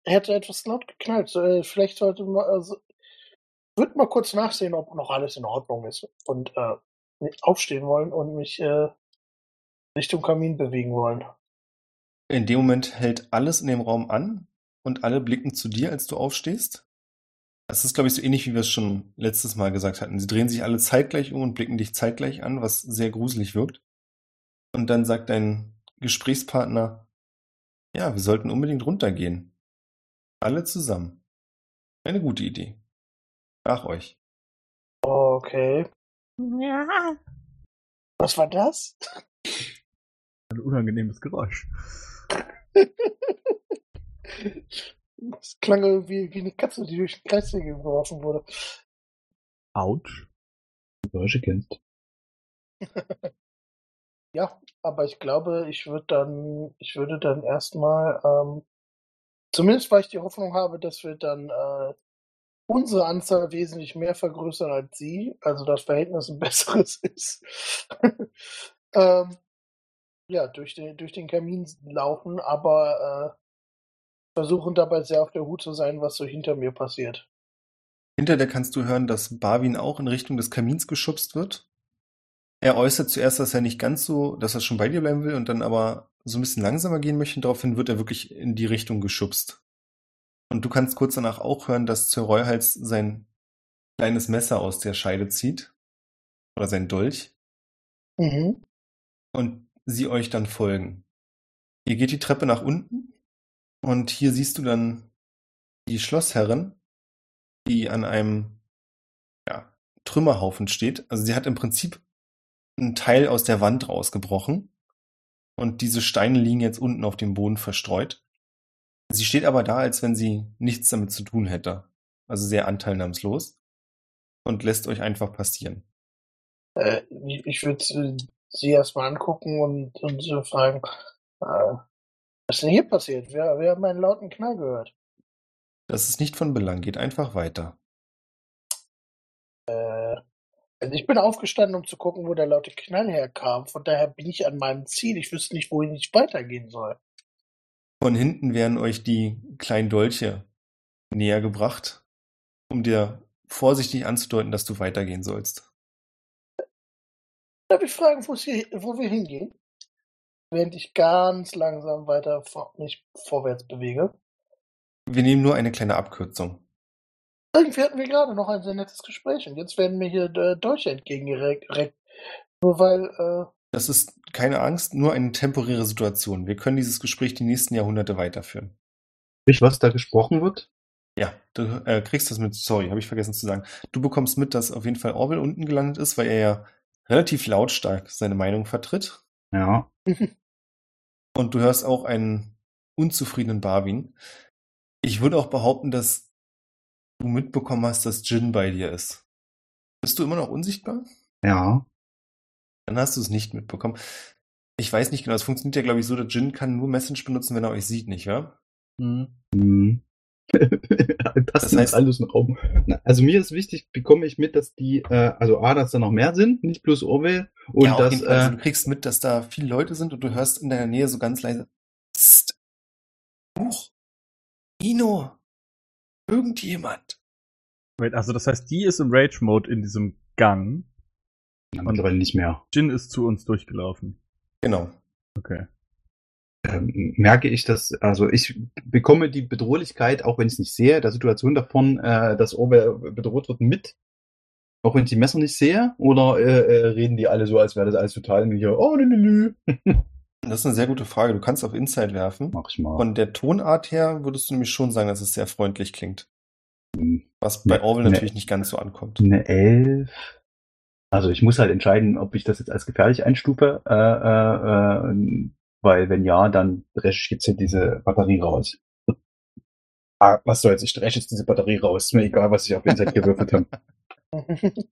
hätte etwas laut geknallt. Äh, vielleicht sollte man, also, würde mal kurz nachsehen, ob noch alles in Ordnung ist und äh, aufstehen wollen und mich äh, Richtung Kamin bewegen wollen. In dem Moment hält alles in dem Raum an und alle blicken zu dir, als du aufstehst. Das ist, glaube ich, so ähnlich, wie wir es schon letztes Mal gesagt hatten. Sie drehen sich alle zeitgleich um und blicken dich zeitgleich an, was sehr gruselig wirkt. Und dann sagt dein Gesprächspartner, ja, wir sollten unbedingt runtergehen. Alle zusammen. Eine gute Idee. Nach euch. Okay. Was war das? Ein unangenehmes Geräusch. Das klang irgendwie wie eine Katze, die durch den Kreissäge geworfen wurde. Autsch. Geräusche kennst. Ja, aber ich glaube, ich würde dann, ich würde dann erstmal, ähm, zumindest weil ich die Hoffnung habe, dass wir dann äh, unsere Anzahl wesentlich mehr vergrößern als sie, also das Verhältnis ein besseres ist. ähm, ja, durch den, durch den Kamin laufen, aber äh, versuchen dabei sehr auf der Hut zu sein, was so hinter mir passiert. Hinter dir kannst du hören, dass Barwin auch in Richtung des Kamins geschubst wird. Er äußert zuerst, dass er nicht ganz so, dass er schon bei dir bleiben will und dann aber so ein bisschen langsamer gehen möchte. Daraufhin wird er wirklich in die Richtung geschubst. Und du kannst kurz danach auch hören, dass Zereuhals sein kleines Messer aus der Scheide zieht. Oder sein Dolch. Mhm. Und sie euch dann folgen. Ihr geht die Treppe nach unten und hier siehst du dann die Schlossherrin, die an einem ja, Trümmerhaufen steht. Also sie hat im Prinzip ein Teil aus der Wand rausgebrochen und diese Steine liegen jetzt unten auf dem Boden verstreut. Sie steht aber da, als wenn sie nichts damit zu tun hätte. Also sehr anteilnahmslos und lässt euch einfach passieren. Äh, ich würde sie erstmal angucken und, und so fragen, äh, was ist denn hier passiert? Wer, wer hat meinen lauten Knall gehört? Das ist nicht von Belang, geht einfach weiter. Äh, also ich bin aufgestanden, um zu gucken, wo der laute Knall herkam. Von daher bin ich an meinem Ziel. Ich wüsste nicht, wohin ich weitergehen soll. Von hinten werden euch die kleinen Dolche näher gebracht, um dir vorsichtig anzudeuten, dass du weitergehen sollst. Darf ich fragen, wo wir hingehen? Während ich ganz langsam weiter vor, mich vorwärts bewege. Wir nehmen nur eine kleine Abkürzung. Irgendwie hatten wir gerade noch ein sehr nettes Gespräch und jetzt werden mir hier äh, Dolche entgegengereckt. Nur weil. Äh, das ist keine Angst, nur eine temporäre Situation. Wir können dieses Gespräch die nächsten Jahrhunderte weiterführen. Nicht, was da gesprochen wird? Ja, du äh, kriegst das mit, sorry, habe ich vergessen zu sagen. Du bekommst mit, dass auf jeden Fall Orwell unten gelandet ist, weil er ja relativ lautstark seine Meinung vertritt. Ja. Und du hörst auch einen unzufriedenen Barwin. Ich würde auch behaupten, dass du mitbekommen hast, dass Jin bei dir ist. Bist du immer noch unsichtbar? Ja. Dann hast du es nicht mitbekommen. Ich weiß nicht genau, es funktioniert ja, glaube ich, so, dass Jin kann nur Message benutzen, wenn er euch sieht, nicht wahr? Hm. Das, das heißt alles ein Raum. Also mir ist wichtig, bekomme ich mit, dass die, äh, also A, dass da noch mehr sind, nicht bloß Orwell. Und ja, dass, äh, also du kriegst mit, dass da viele Leute sind und du hörst in deiner Nähe so ganz leise Psst. Buch. Ino. Irgendjemand. Wait, also das heißt, die ist im Rage-Mode in diesem Gang. Ja, mittlerweile nicht mehr. Jin ist zu uns durchgelaufen. Genau. Okay ähm, merke ich, dass, also ich bekomme die Bedrohlichkeit, auch wenn ich es nicht sehe, der Situation davon, äh, dass Ober bedroht wird mit, auch wenn ich die Messer nicht sehe, oder äh, äh, reden die alle so, als wäre das alles total hier, oh, nö, nö, nö. Das ist eine sehr gute Frage. Du kannst auf Inside werfen. Mach ich mal. Von der Tonart her würdest du nämlich schon sagen, dass es sehr freundlich klingt. Hm. Was bei Ne- Orwell ne- natürlich nicht ganz so ankommt. Eine Elf. Also ich muss halt entscheiden, ob ich das jetzt als gefährlich einstufe, äh, äh, äh, weil wenn ja, dann dresche ich jetzt hier diese Batterie raus. Ah, was soll's, ich dresche jetzt diese Batterie raus. Ist mir egal, was ich auf Inside gewürfelt habe.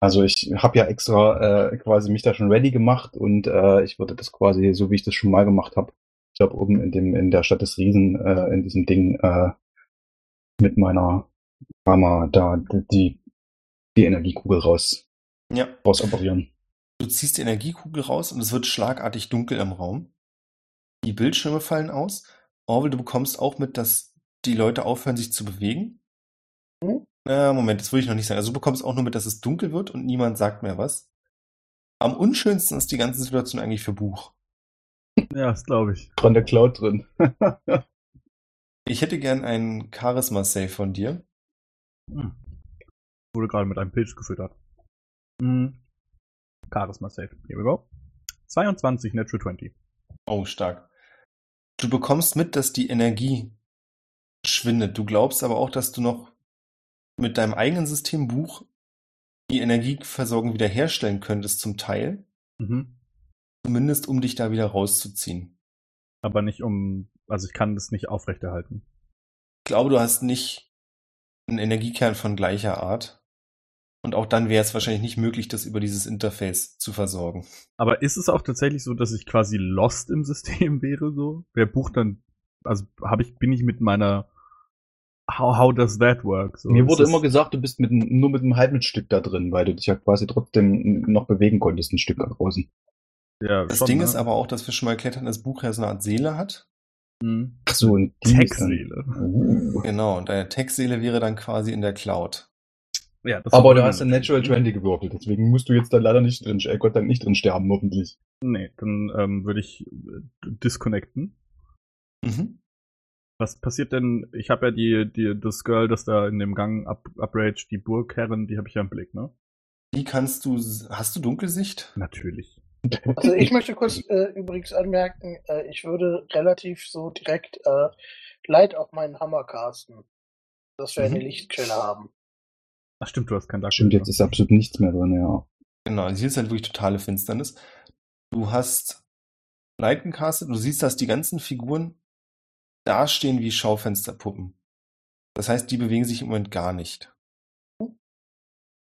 Also ich habe ja extra äh, quasi mich da schon ready gemacht und äh, ich würde das quasi, so wie ich das schon mal gemacht habe, ich glaube oben in dem in der Stadt des Riesen, äh, in diesem Ding äh, mit meiner Kamera da die die Energiekugel raus Ja. raus operieren. Du ziehst die Energiekugel raus und es wird schlagartig dunkel im Raum. Die Bildschirme fallen aus. Orwell, du bekommst auch mit, dass die Leute aufhören, sich zu bewegen. Hm? Äh, Moment, das würde ich noch nicht sagen. Also du bekommst auch nur mit, dass es dunkel wird und niemand sagt mehr was. Am unschönsten ist die ganze Situation eigentlich für Buch. Ja, das glaube ich. Dran der Cloud drin. Ich hätte gern einen Charisma-Save von dir. Hm. Wurde gerade mit einem Pilz gefüttert. Hm. Charisma Save. Here we go. 22, Natural 20. Oh, stark. Du bekommst mit, dass die Energie schwindet. Du glaubst aber auch, dass du noch mit deinem eigenen Systembuch die Energieversorgung wiederherstellen könntest zum Teil. Mhm. Zumindest um dich da wieder rauszuziehen. Aber nicht um, also ich kann das nicht aufrechterhalten. glaube, du hast nicht einen Energiekern von gleicher Art. Und auch dann wäre es wahrscheinlich nicht möglich, das über dieses Interface zu versorgen. Aber ist es auch tatsächlich so, dass ich quasi lost im System wäre so? Wer bucht dann, also habe ich, bin ich mit meiner How, how does that work? So, Mir wurde immer gesagt, du bist mit, nur mit einem halben Stück da drin, weil du dich ja quasi trotzdem noch bewegen konntest, ein Stück nach außen. ja, Das schon, Ding ne? ist aber auch, dass wir schon mal erklärt dass das Buch ja so eine Art Seele hat. Mhm. Ach so, dann- Tech-Seele. Uh. Genau, und deine Tech-Seele wäre dann quasi in der Cloud. Ja, das Aber du hast ein Natural nicht. 20 gewürfelt, deswegen musst du jetzt da leider nicht drin, äh, Gott Dank nicht drin sterben, hoffentlich. Nee, dann ähm, würde ich äh, disconnecten. Mhm. Was passiert denn? Ich habe ja die, die, das Girl, das da in dem Gang up, uprage, die Burgherrin, die habe ich ja im Blick, ne? Wie kannst du, hast du Dunkelsicht? Natürlich. Also ich möchte kurz äh, übrigens anmerken, äh, ich würde relativ so direkt äh, Light auf meinen Hammer casten, dass wir eine Mhm. Lichtquelle haben. Ach stimmt, du hast kein Dark Stimmt, jetzt ist absolut nichts mehr drin, ja. Genau, hier ist halt wirklich totale Finsternis. Du hast Light gecastet, du siehst, dass die ganzen Figuren dastehen wie Schaufensterpuppen. Das heißt, die bewegen sich im Moment gar nicht.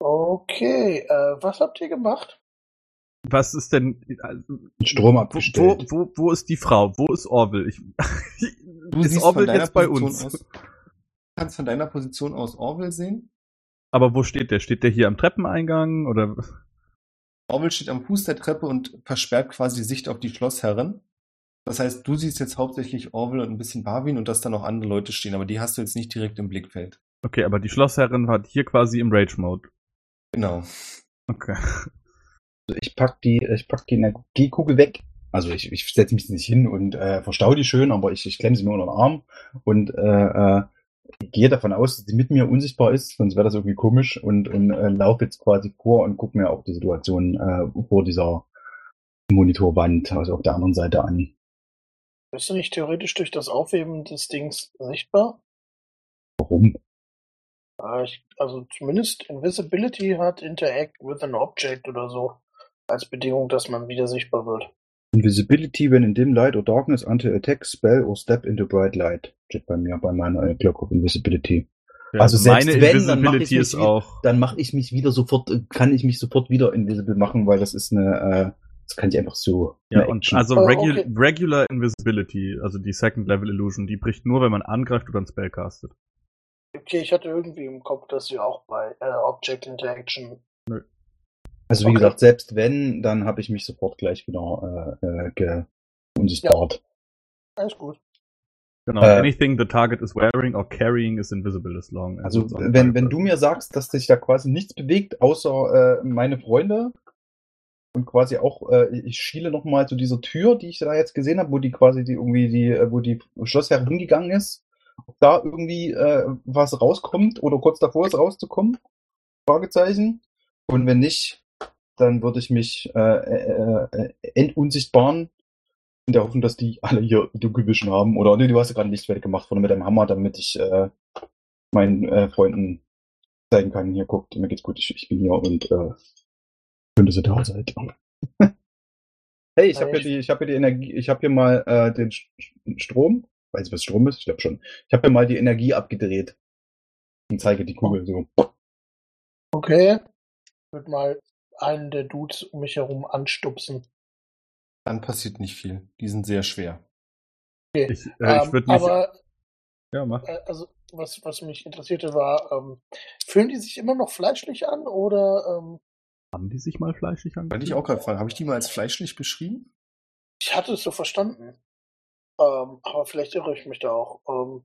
Okay, äh, was habt ihr gemacht? Was ist denn? Also, Strom wo, abgestellt. wo, wo, wo ist die Frau? Wo ist Orville? Ich, Du ist siehst Orville von deiner jetzt bei Position uns? aus, du kannst von deiner Position aus Orwell sehen. Aber wo steht der? Steht der hier am Treppeneingang oder? Orwell steht am Fuß der Treppe und versperrt quasi die Sicht auf die Schlossherren. Das heißt, du siehst jetzt hauptsächlich Orwell und ein bisschen Barwin und dass da noch andere Leute stehen, aber die hast du jetzt nicht direkt im Blickfeld. Okay, aber die Schlossherrin war hier quasi im Rage-Mode. Genau. Okay. Also ich pack die, ich pack die Energiekugel weg. Also ich, ich setze mich nicht hin und äh, verstau die schön, aber ich, ich klemme sie mir unter den Arm und äh, äh, gehe davon aus, dass sie mit mir unsichtbar ist, sonst wäre das irgendwie komisch und, und äh, laufe jetzt quasi vor und gucke mir auch die Situation äh, vor dieser Monitorwand, also auf der anderen Seite an. Bist du nicht theoretisch durch das Aufheben des Dings sichtbar? Warum? Äh, ich, also zumindest Invisibility hat Interact with an Object oder so als Bedingung, dass man wieder sichtbar wird. Invisibility when in dim light or darkness until attack, spell or step into bright light. Steht bei mir bei meiner Clock of Invisibility. Ja, Also selbst meine wenn, dann mach ich Invisibility mich ist wieder- auch. Dann mache ich mich wieder sofort, äh, kann ich mich sofort wieder invisible machen, weil das ist eine, äh, das kann ich einfach so. Ja, und also Oh, regu okay. Regular Invisibility, also die Second Level Illusion, die bricht nur, wenn man angreift oder ein Spell castet. Okay, ich hatte irgendwie im Kopf, dass sie auch bei äh, Object Interaction. Also wie okay. gesagt, selbst wenn, dann habe ich mich sofort gleich wieder äh, äh, ge unsichtbart. Alles gut. Genau. Äh, Anything the target is wearing or carrying is invisible as long as Also wenn, wenn du mir sagst, dass sich da quasi nichts bewegt, außer äh, meine Freunde und quasi auch, äh, ich schiele noch mal zu dieser Tür, die ich da jetzt gesehen habe, wo die quasi die irgendwie die, äh, wo die Schlossherrin hingegangen ist, ob da irgendwie äh, was rauskommt oder kurz davor ist rauszukommen? Fragezeichen. Und wenn nicht, dann würde ich mich äh, äh, äh, entunsichtbaren in der Hoffnung, dass die alle hier Dunkelvision haben. Oder nee, du hast ja gerade Lichtwert gemacht vorne mit deinem Hammer, damit ich äh, meinen äh, Freunden zeigen kann, hier guckt, mir geht's gut, ich, ich bin hier und äh, schön, dass ihr da seid. hey, ich habe hier die, ich habe hier die Energie, ich habe hier mal äh, den St- Strom, weiß ich was Strom ist, ich glaube schon. Ich habe hier mal die Energie abgedreht und zeige die Kugel so. Okay. Ich würde mal einen der Dudes um mich herum anstupsen. Dann passiert nicht viel. Die sind sehr schwer. Okay. ich, äh, ich Ähm, würde mich. aber ja, mach. äh, also was, was mich interessierte war, ähm, fühlen die sich immer noch fleischlich an oder ähm, Haben die sich mal fleischig angefühlt? Wollte ich auch gerade fragen, habe ich die mal als fleischlich beschrieben? ich hatte es so verstanden. Ähm, aber vielleicht irre ich mich da auch. Ähm,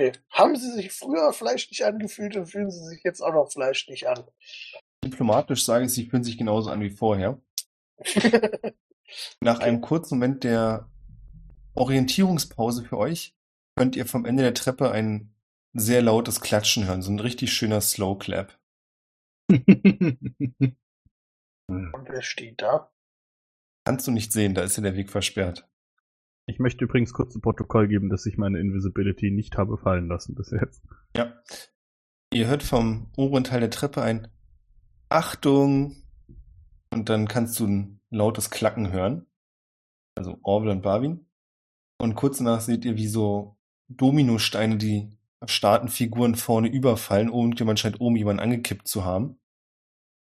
okay. Haben sie sich früher fleischlich angefühlt und fühlen sie sich jetzt auch noch fleischlich an? Diplomatisch sage ich, sie fühlen sich genauso an wie vorher. Nach einem kurzen Moment der Orientierungspause für euch könnt ihr vom Ende der Treppe ein sehr lautes Klatschen hören, so ein richtig schöner Slow Clap. und wer steht da? Kannst du nicht sehen, da ist ja der Weg versperrt. Ich möchte übrigens kurz zu Protokoll geben, dass ich meine Invisibility nicht habe fallen lassen bis jetzt. Ja. Ihr hört vom oberen Teil der Treppe ein Achtung! Und dann kannst du ein lautes Klacken hören. Also Orwell und Barwin. Und kurz danach seht ihr, wie so Dominosteine, die starten Figuren vorne überfallen. Irgendjemand scheint oben jemanden angekippt zu haben.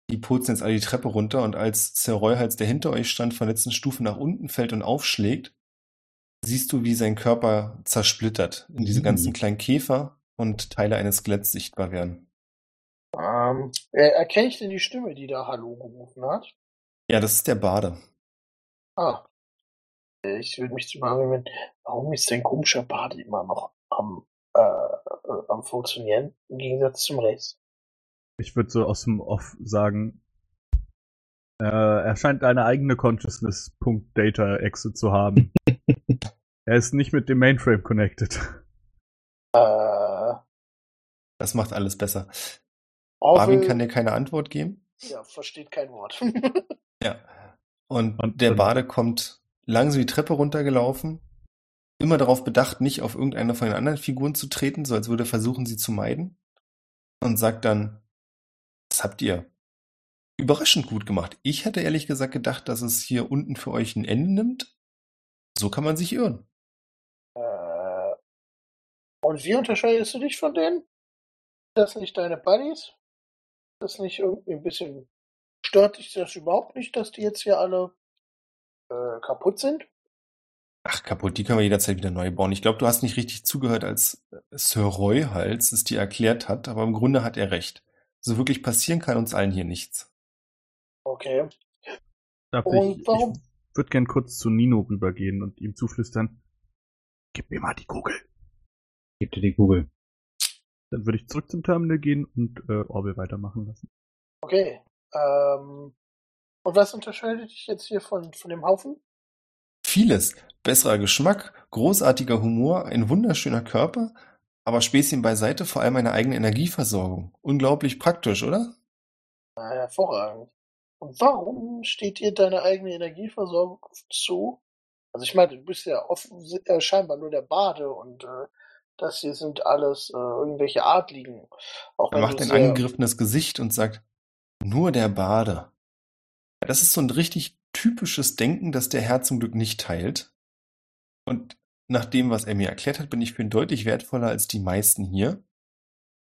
Die purzeln jetzt alle die Treppe runter und als Sir Royhals, der hinter euch stand, von letzten Stufe nach unten fällt und aufschlägt, siehst du, wie sein Körper zersplittert in diese Mhm. ganzen kleinen Käfer und Teile eines Skeletts sichtbar werden. Ähm, äh, erkenne ich denn die Stimme, die da Hallo gerufen hat? Ja, das ist der Bade. Ah. Äh, Ich würde mich zu fragen, warum ist dein komischer Bart immer noch am, äh, äh, am Funktionieren im Gegensatz zum Rest? Ich würde so aus dem Off sagen, äh, er scheint eine eigene Consciousness.data-Exe zu haben. er ist nicht mit dem Mainframe connected. Äh, Das macht alles besser. Orwell, kann dir keine Antwort geben. ja, versteht kein Wort. Ja. Und, Und- der Bade kommt langsam die Treppe runtergelaufen, immer darauf bedacht, nicht auf irgendeine von den anderen Figuren zu treten, so als würde er versuchen, sie zu meiden. Und sagt dann, das habt ihr überraschend gut gemacht. Ich hätte ehrlich gesagt gedacht, dass es hier unten für euch ein Ende nimmt. So kann man sich irren. äh, und wie unterscheidest du dich von denen? Das nicht deine Buddies? Das nicht irgendwie ein bisschen stört dich das überhaupt nicht, dass die jetzt hier alle äh, kaputt sind? Ach, kaputt, die können wir jederzeit wieder neu bauen. Ich glaube, du hast nicht richtig zugehört, als Sir Roy Hals es dir erklärt hat, aber im Grunde hat er recht. So wirklich passieren kann uns allen hier nichts. Okay. Darf Und ich, warum- ich würde gern kurz zu Nino rübergehen und ihm zuflüstern, gib mir mal die Kugel. Gib dir die Kugel. Dann würde ich zurück zum Terminal gehen und äh, Orwell weitermachen lassen. Okay. Ähm, und was unterscheidet dich jetzt hier von, von dem Haufen? Vieles. Besserer Geschmack, großartiger Humor, ein wunderschöner Körper, aber Späßchen beiseite, vor allem eine eigene Energieversorgung. Unglaublich praktisch, oder? Na, hervorragend. Und warum steht dir deine eigene Energieversorgung zu? Also ich meine, du bist ja offen, äh, scheinbar nur der Bade und äh, das hier sind alles äh, irgendwelche Adligen. Auch Er macht ein angegriffenes Gesicht und sagt, nur der Bade. Das ist so ein richtig typisches Denken, das der Herr zum Glück nicht teilt. Und nach dem, was er mir erklärt hat, bin ich für ihn deutlich wertvoller als die meisten hier.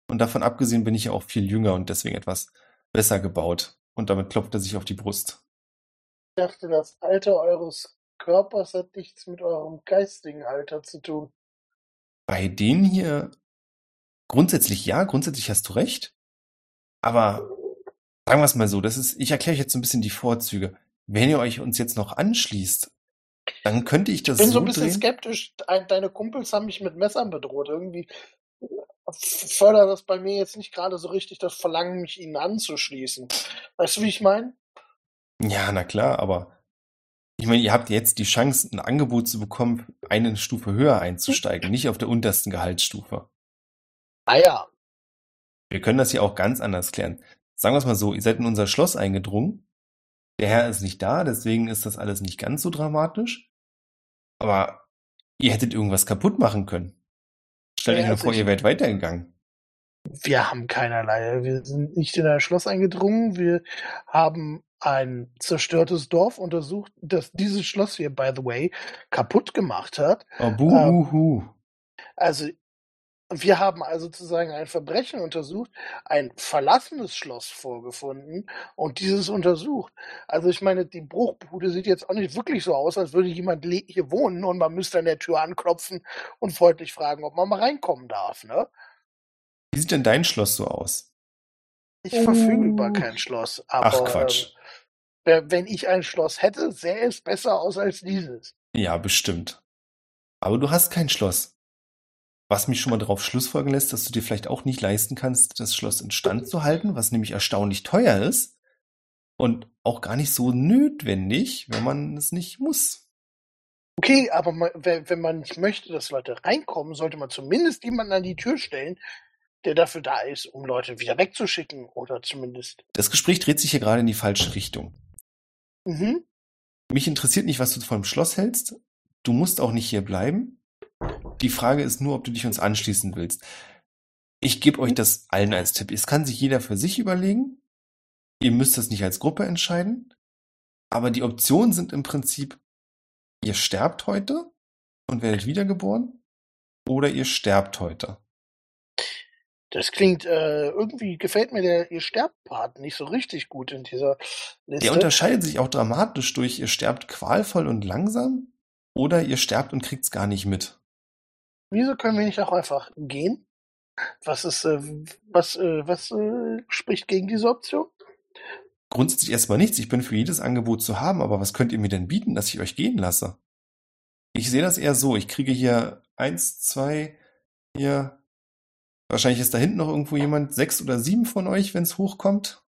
Und davon abgesehen bin ich ja auch viel jünger und deswegen etwas besser gebaut. Und damit klopft er sich auf die Brust. Ich dachte, das Alter eures Körpers hat nichts mit eurem geistigen Alter zu tun. Bei denen hier grundsätzlich ja, grundsätzlich hast du recht. Aber sagen wir es mal so, das ist, ich erkläre euch jetzt so ein bisschen die Vorzüge. Wenn ihr euch uns jetzt noch anschließt, dann könnte ich das Ich bin so so ein bisschen drehen. skeptisch. Ein- Deine Kumpels haben mich mit Messern bedroht. Irgendwie fördert das bei mir jetzt nicht gerade so richtig das Verlangen, mich ihnen anzuschließen. Weißt du, wie ich meine? Ja, na klar, aber ich meine, ihr habt jetzt die Chance, ein Angebot zu bekommen, eine Stufe höher einzusteigen, nicht auf der untersten Gehaltsstufe. Ah ja. Wir können das ja auch ganz anders klären. Sagen wir es mal so, ihr seid in unser Schloss eingedrungen. Der Herr ist nicht da, deswegen ist das alles nicht ganz so dramatisch. Aber ihr hättet irgendwas kaputt machen können. Stellt euch nur vor, ihr wärt weitergegangen. Wir haben keinerlei. Wir sind nicht in ein Schloss eingedrungen. Wir haben ein zerstörtes Dorf untersucht, das dieses Schloss hier, by the way, kaputt gemacht hat. Oh, buhuhu. Also, wir haben also sozusagen ein Verbrechen untersucht, ein verlassenes Schloss vorgefunden und dieses untersucht. Also ich meine, die Bruchbude sieht jetzt auch nicht wirklich so aus, als würde jemand hier wohnen und man müsste an der Tür anklopfen und freundlich fragen, ob man mal reinkommen darf. Ne? Wie sieht denn dein Schloss so aus? Ich verfüge über kein Schloss, aber Ach Quatsch. Wer- wenn ich ein Schloss hätte, sähe es besser aus als dieses. Ja, bestimmt. Aber du hast kein Schloss. Was mich schon mal darauf schlussfolgern lässt, dass du dir vielleicht auch nicht leisten kannst, das Schloss instand zu halten, was nämlich erstaunlich teuer ist und auch gar nicht so notwendig, wenn man es nicht muss. Okay, aber man, wenn, wenn man nicht möchte, dass Leute reinkommen, sollte man zumindest jemanden an die Tür stellen, der dafür da ist, um Leute wieder wegzuschicken oder zumindest. Das Gespräch dreht sich hier gerade in die falsche Richtung. Mhm. Mich interessiert nicht, was du von dem Schloss hältst. Du musst auch nicht hier bleiben. Die Frage ist nur, ob du dich uns anschließen willst. Ich gebe euch das allen als Tipp. Es kann sich jeder für sich überlegen. Ihr müsst das nicht als Gruppe entscheiden. Aber die Optionen sind im Prinzip, ihr sterbt heute und werdet wiedergeboren. oder ihr sterbt heute. Das klingt, äh, irgendwie gefällt mir der ihr Sterbbart nicht so richtig gut in dieser Liste. Der unterscheidet sich auch dramatisch durch ihr sterbt qualvoll und langsam oder ihr sterbt und kriegt's gar nicht mit. Wieso können wir nicht auch einfach gehen? Was ist, äh, was, äh, was äh, spricht gegen diese Option? Grundsätzlich erstmal nichts. Ich bin für jedes Angebot zu haben, aber was könnt ihr mir denn bieten, dass ich euch gehen lasse? Ich sehe das eher so. Ich kriege hier eins, zwei, hier. Wahrscheinlich ist da hinten noch irgendwo jemand, sechs oder sieben von euch, wenn es hochkommt.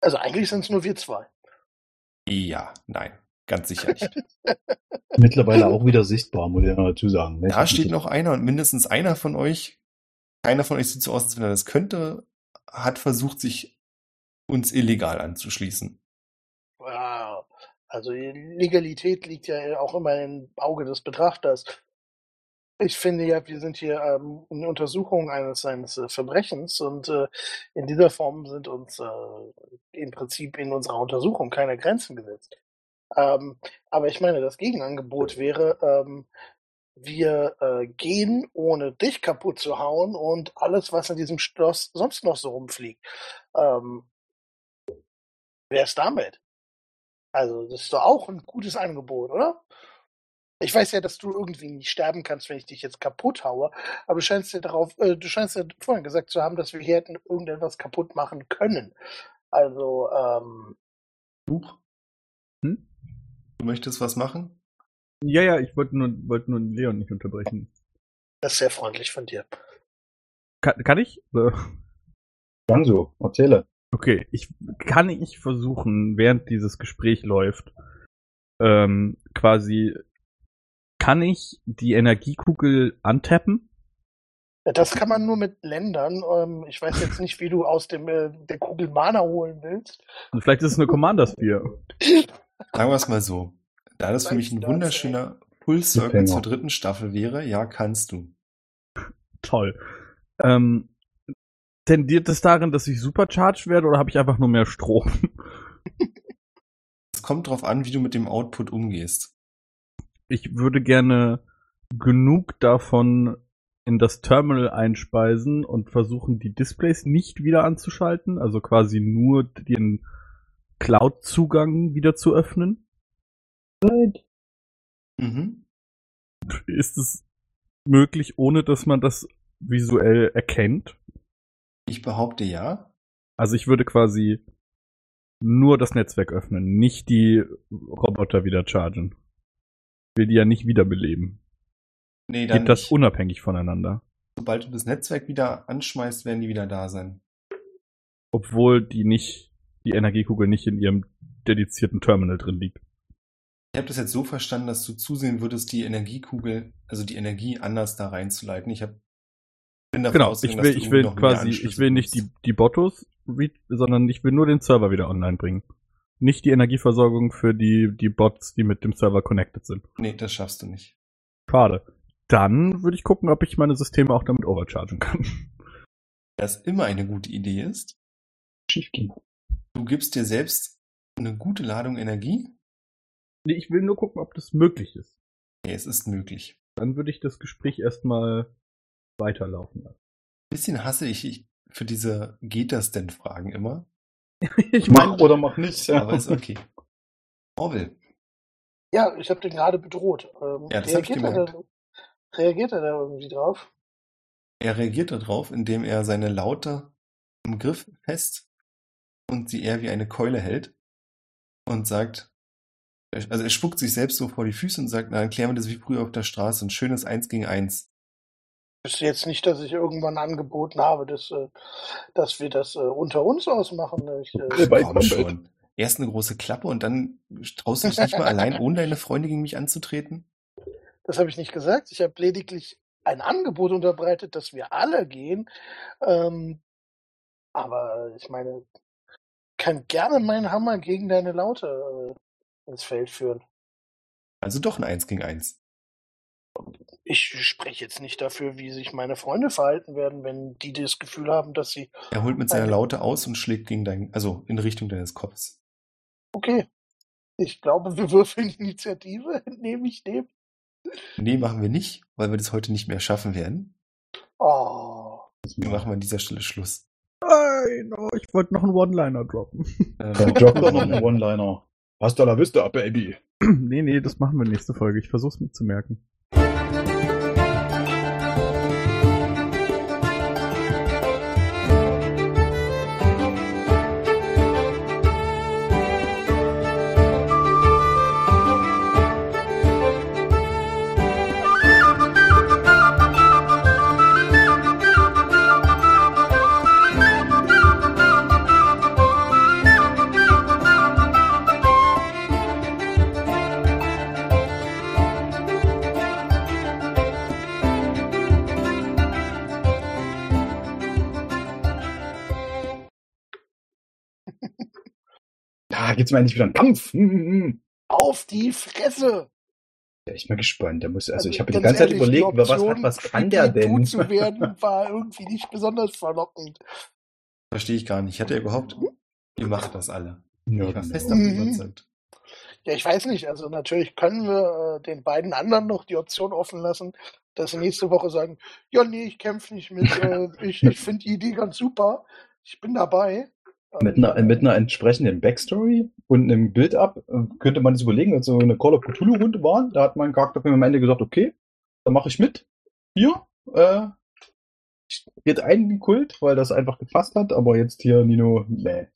Also eigentlich sind es nur wir zwei. Ja, nein, ganz sicher nicht. Mittlerweile auch wieder sichtbar, muss ich noch dazu sagen. Da steht noch einer und mindestens einer von euch, keiner von euch sieht so aus, als wenn er das könnte, hat versucht, sich uns illegal anzuschließen. Wow. Also die Legalität liegt ja auch immer im Auge des Betrachters. Ich finde ja, wir sind hier ähm, in Untersuchung eines, eines äh, Verbrechens und äh, in dieser Form sind uns äh, im Prinzip in unserer Untersuchung keine Grenzen gesetzt. Ähm, aber ich meine, das Gegenangebot wäre, ähm, wir äh, gehen, ohne dich kaputt zu hauen und alles, was in diesem Schloss sonst noch so rumfliegt. Ähm, Wer ist damit? Also, das ist doch auch ein gutes Angebot, oder? Ich weiß ja, dass du irgendwie nicht sterben kannst, wenn ich dich jetzt kaputt haue, aber du scheinst ja darauf, äh, du scheinst ja vorhin gesagt zu haben, dass wir hier hätten irgendetwas kaputt machen können. Also, ähm, Huch. Hm? Du möchtest was machen? Ja, ja, ich wollte nur, wollte nur Leon nicht unterbrechen. das ist sehr freundlich von dir. Kann, kann ich? Äh, Dann so, erzähle. Okay, ich kann ich versuchen, während dieses Gespräch läuft, ähm, quasi kann ich die Energiekugel antappen? Das kann man nur mit Ländern. Ähm, ich weiß jetzt nicht, wie du aus dem äh, der Kugel Mana holen willst. Und vielleicht ist es eine Commander Sphere. Sagen wir es mal so. Da das für mich ein wunderschöner Full Circle Cliffhanger. zur dritten Staffel wäre, ja, kannst du. Toll. Ähm, tendiert es darin, dass ich supercharged werde oder habe ich einfach nur mehr Strom? Es kommt drauf an, wie du mit dem Output umgehst. Ich würde gerne genug davon in das Terminal einspeisen und versuchen, die Displays nicht wieder anzuschalten, also quasi nur den Cloud-Zugang wieder zu öffnen. Mhm. Ist es möglich, ohne dass man das visuell erkennt? Ich behaupte ja. Also ich würde quasi nur das Netzwerk öffnen, nicht die Roboter wieder chargen. Will die ja nicht wiederbeleben. Nee, dann Geht das nicht. unabhängig voneinander? Sobald du das Netzwerk wieder anschmeißt, werden die wieder da sein. Obwohl die nicht, die Energiekugel nicht in ihrem dedizierten Terminal drin liegt. Ich habe das jetzt so verstanden, dass du zusehen würdest, die Energiekugel, also die Energie anders da reinzuleiten. Ich hab, bin davon Genau, ich will, ich will quasi, ich will nicht die, die Bottos, sondern ich will nur den Server wieder online bringen. Nicht die Energieversorgung für die, die Bots, die mit dem Server connected sind. Nee, das schaffst du nicht. Schade. Dann würde ich gucken, ob ich meine Systeme auch damit overchargen kann. Das immer eine gute Idee ist. Schief ging. Du gibst dir selbst eine gute Ladung Energie. Nee, ich will nur gucken, ob das möglich ist. Nee, es ist möglich. Dann würde ich das Gespräch erstmal weiterlaufen lassen. Bisschen hasse ich ich für diese geht das denn Fragen immer. ich Mach oder mach nicht. Ja. Aber ist okay. Orwell, Ja, ich habe den gerade bedroht. Ähm, Ja, das reagiert, er da, reagiert er da irgendwie drauf? er reagiert darauf, indem er seine Laute im Griff fest und sie eher wie eine Keule hält und sagt, also er spuckt sich selbst so vor die Füße und sagt, na, dann klären wir das wie früher auf der Straße, ein schönes Eins gegen Eins. Ist jetzt nicht, dass ich irgendwann angeboten habe, dass, äh, dass wir das äh, unter uns ausmachen. Ich, äh, Bei Komm schon. Erst eine große Klappe und dann traust du dich nicht mal allein, ohne deine Freunde gegen mich anzutreten? das habe ich nicht gesagt. Ich habe lediglich ein Angebot unterbreitet, dass wir alle gehen. Ähm, aber ich meine, kann gerne meinen Hammer gegen deine Laute äh, ins Feld führen. Also doch ein Eins gegen Eins. Ich spreche jetzt nicht dafür, wie sich meine Freunde verhalten werden, wenn die das Gefühl haben, dass sie. Er holt mit seiner Eine- Laute aus und schlägt gegen dein, also in Richtung deines Kopfs. Okay. Ich glaube, wir würfeln Initiative, nehme ich dem. Nee, machen wir nicht, weil wir das heute nicht mehr schaffen werden. Oh. Wir machen an dieser Stelle Schluss. Nein, oh, ich wollte noch einen One-Liner droppen. Dann Ähm, drop doch noch einen One-Liner. Hasta la vista, Baby. nee, nee, das machen wir nächste Folge. Ich versuch's mitzumerken. Da gibt's mal endlich wieder einen Kampf. Hm, hm, hm. Auf die Fresse! Ja, ich bin gespannt. Der muss, also, ich habe die ganz ganze Zeit ehrlich, überlegt, die was, was, Option, was kann der denn? zu werden, war irgendwie nicht besonders verlockend. Verstehe ich gar nicht. Hat er überhaupt. Ihr macht das alle. Ja, Ich war genau. fest davon Mhm. überzeugt. Ja, ich weiß nicht. Also natürlich können wir äh, den beiden anderen noch die Option offen lassen, dass sie nächste Woche sagen, ja, nee, ich kämpfe nicht mit. Äh, ich ich finde die Idee ganz super. Ich bin dabei. Mit einer, mit einer entsprechenden Backstory und einem Build-up äh, könnte man das überlegen, als so eine Call of Cthulhu-Runde war. Da hat mein Charakter am Ende gesagt, okay, dann mache ich mit. Hier, äh, geht ein in Kult, weil das einfach gepasst hat, aber jetzt hier Nino, nee.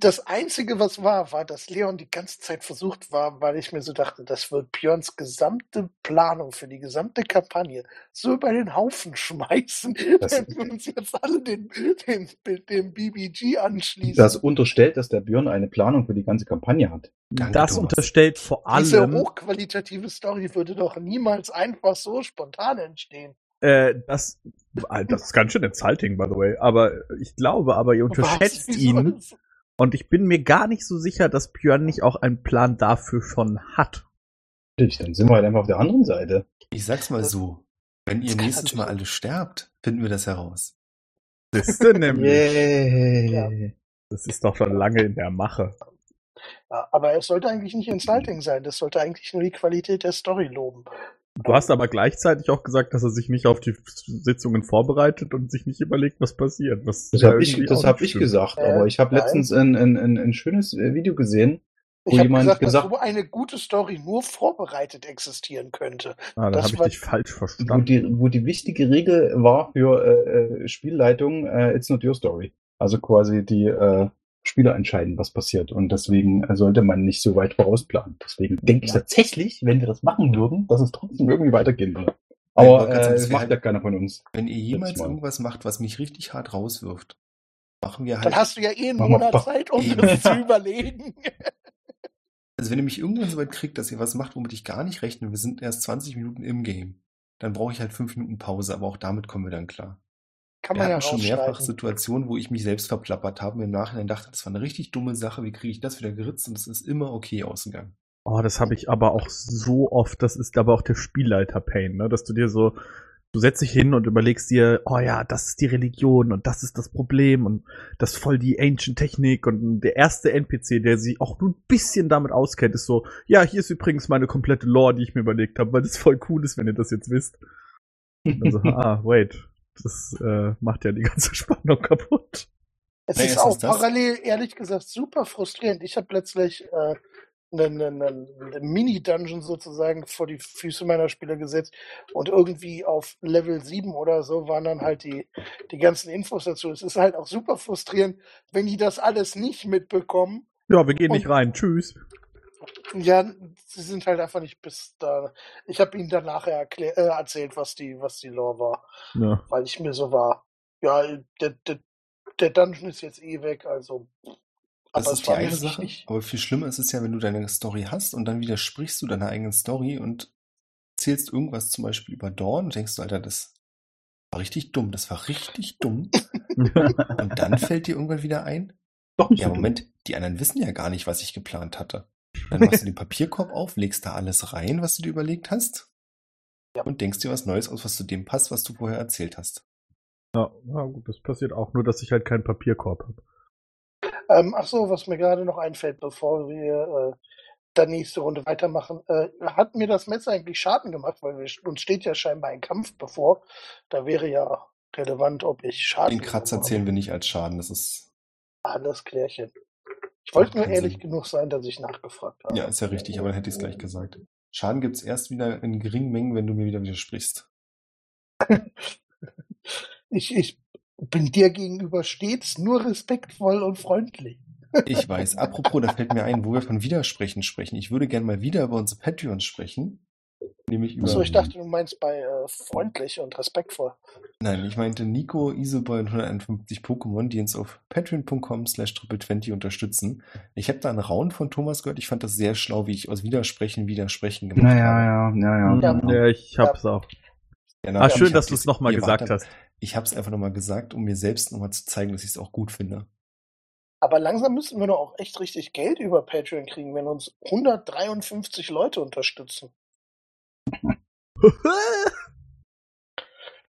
Das Einzige, was war, war, dass Leon die ganze Zeit versucht war, weil ich mir so dachte, das wird Björns gesamte Planung für die gesamte Kampagne so über den Haufen schmeißen, wenn wir uns jetzt alle den, den, dem BBG anschließen. Das unterstellt, dass der Björn eine Planung für die ganze Kampagne hat. Danke, das Thomas. unterstellt vor Diese allem, hochqualitative Story würde doch niemals einfach so spontan entstehen. äh, das, das ist ganz schön insulting, by the way. Aber ich glaube, aber ihr unterschätzt Was? ihn. Und ich bin mir gar nicht so sicher, dass Björn nicht auch einen Plan dafür schon hat. Natürlich, dann sind wir halt einfach auf der anderen Seite. Ich sag's mal so. Wenn ihr nächstes Mal alle sterbt, finden wir das heraus. Das ist nämlich. Yay. Das ist doch schon lange in der Mache. Ja, aber es sollte eigentlich nicht insulting sein. Das sollte eigentlich nur die Qualität der Story loben. Du hast aber gleichzeitig auch gesagt, dass er sich nicht auf die Sitzungen vorbereitet und sich nicht überlegt, was passiert. Was Das habe ich, das hab ich gesagt, Äh, aber ich habe letztens ein, ein, ein, ein schönes äh, Video gesehen, Ich wo habe jemand gesagt, gesagt, dass so eine gute Story nur vorbereitet existieren könnte. Ah, da das habe ich dich falsch wo verstanden. die, wo die wichtige Regel war für äh, äh, Spielleitung, äh, it's not your story. Also quasi die äh, Spieler entscheiden, was passiert. Und deswegen äh, sollte man nicht so weit vorausplanen. Deswegen denke ich tatsächlich, wenn wir das machen würden, dass es trotzdem irgendwie weitergehen würde. Aber äh, das macht wäre- ja keiner von uns. Wenn ihr jemals Mal. irgendwas macht, was mich richtig hart rauswirft, machen wir halt. Dann hast du ja eh einen Monat. Zeit, um das zu überlegen. Also wenn ihr mich irgendwann so weit kriegt, dass ihr was macht, womit ich gar nicht rechne, wir sind erst 20 Minuten im Game, dann brauche ich halt 5 Minuten Pause, aber auch damit kommen wir dann klar. Kann Wir man ja hatten schon mehrfach. Situationen, wo ich mich selbst verplappert habe und im Nachhinein dachte, das war eine richtig dumme Sache, wie kriege ich das wieder geritzt und es ist immer okay ausgegangen. Oh, das habe ich aber auch so oft. Das ist aber auch der Spielleiter-Pain, ne? Dass du dir so, du setzt dich hin und überlegst dir, oh ja, das ist die Religion und das ist das Problem und das ist voll die Ancient Technik und der erste NPC, der sich auch nur ein bisschen damit auskennt, ist so, ja, hier ist übrigens meine komplette Lore, die ich mir überlegt habe, weil das voll cool ist, wenn ihr das jetzt wisst. Und dann so, ah, wait, das äh, macht ja die ganze Spannung kaputt. Es Nee, ist auch ist das. parallel, ehrlich gesagt, super frustrierend. Ich habe plötzlich äh, einen, einen, einen Mini-Dungeon sozusagen vor die Füße meiner Spieler gesetzt und irgendwie auf Level 7 oder so waren dann halt die, die ganzen Infos dazu. Es ist halt auch super frustrierend, wenn die das alles nicht mitbekommen. Ja, wir gehen nicht rein, tschüss. Ja, sie sind halt einfach nicht bis da. Ich habe ihnen dann nachher erklär, äh, erzählt, was die, was die Lore war, Ja. weil ich mir so war, ja, der, der, der Dungeon ist jetzt eh weg, also. Das aber ist die eine Sache, wichtig. aber viel schlimmer ist es ja, wenn du deine Story hast und dann widersprichst du deiner eigenen Story und erzählst irgendwas zum Beispiel über Dawn und denkst du, Alter, das war richtig dumm, das war richtig dumm. Und dann fällt dir irgendwann wieder ein, Doch nicht ja. Moment, die anderen wissen ja gar nicht, was ich geplant hatte. Dann machst du den Papierkorb auf, legst da alles rein, was du dir überlegt hast. Ja. Und denkst dir was Neues aus, was zu dem passt, was du vorher erzählt hast. Ja, ja, gut, das passiert auch, nur dass ich halt keinen Papierkorb habe. Ähm, ach so, was mir gerade noch einfällt, bevor wir äh, dann nächste Runde weitermachen. Äh, hat mir das Messer eigentlich Schaden gemacht, weil wir, uns steht ja scheinbar ein Kampf bevor. Da wäre ja relevant, ob ich Schaden. Den Kratzer zählen wir nicht als Schaden. Das ist. Alles klärchen. Ich wollte nur ehrlich Sinn. genug sein, dass ich nachgefragt habe. Ja, ist ja richtig, aber dann hätte ich es gleich gesagt. Schaden gibt's erst wieder in geringen Mengen, wenn du mir wieder widersprichst. Ich, ich bin dir gegenüber stets nur respektvoll und freundlich. Ich weiß. Apropos, da fällt mir ein, wo wir von Widersprechen sprechen. Ich würde gerne mal wieder über unsere Patreons sprechen. Nämlich über. Achso, ich dachte, du meinst bei äh, freundlich und respektvoll. Nein, ich meinte Nico, Isoboy und 151 Pokémon, die uns auf patreon.com slash triple20 unterstützen. Ich habe da einen Raun von Thomas gehört. Ich fand das sehr schlau, wie ich aus Widersprechen Widersprechen gemacht Naja, habe. ja, ja, ja. Ja. Ja, ich hab's auch. Ja, na, Ah, ich schön, dass du es nochmal gesagt hast. Ich habe es einfach nochmal gesagt, um mir selbst nochmal zu zeigen, dass ich es auch gut finde. Aber langsam müssen wir doch auch echt richtig Geld über Patreon kriegen, wenn uns 153 Leute unterstützen.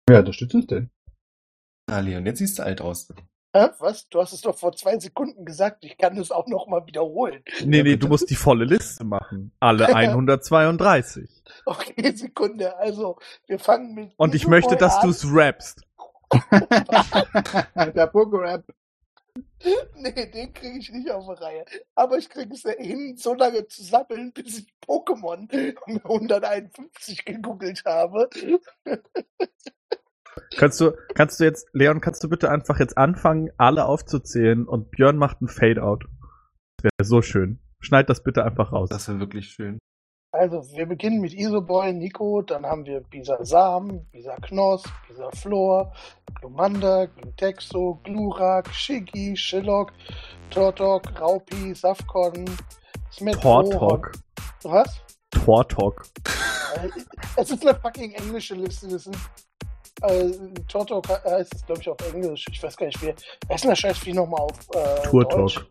Wer unterstützt uns denn? Ah, Leon, jetzt siehst du alt aus. Hä? Was? Du hast es doch vor zwei Sekunden gesagt. Ich kann es auch noch mal wiederholen. nee, nee, du musst die volle Liste machen. Alle 132. Okay, Sekunde. Also, wir fangen mit. Und ich möchte, dass an. du es rappst. Der Pokerap. Nee, den kriege ich nicht auf die Reihe. Aber ich kriege es ja hin, so lange zu sammeln, bis ich Pokémon 151 gegoogelt habe. Kannst du, kannst du jetzt, Leon, kannst du bitte einfach jetzt anfangen, alle aufzuzählen und Björn macht ein Fade-out. Das wäre so schön. Schneid das bitte einfach raus. Das wäre wirklich schön. Also, wir beginnen mit Isoboy, Nico, dann haben wir Bisa Sam, Bisa Knoss, Bisa Flor, Glumanda, Glutexo, Glurak, Shiggy, Shillock, Tortok, Raupi, Safkon, Smith, Tortok. Was? Tortok. Äh, Es ist eine fucking englische Liste. Das sind, äh, Tortok heißt es, glaube ich, auf Englisch. Ich weiß gar nicht, wie. Wer ist denn das Scheißvieh nochmal auf äh, Turtok.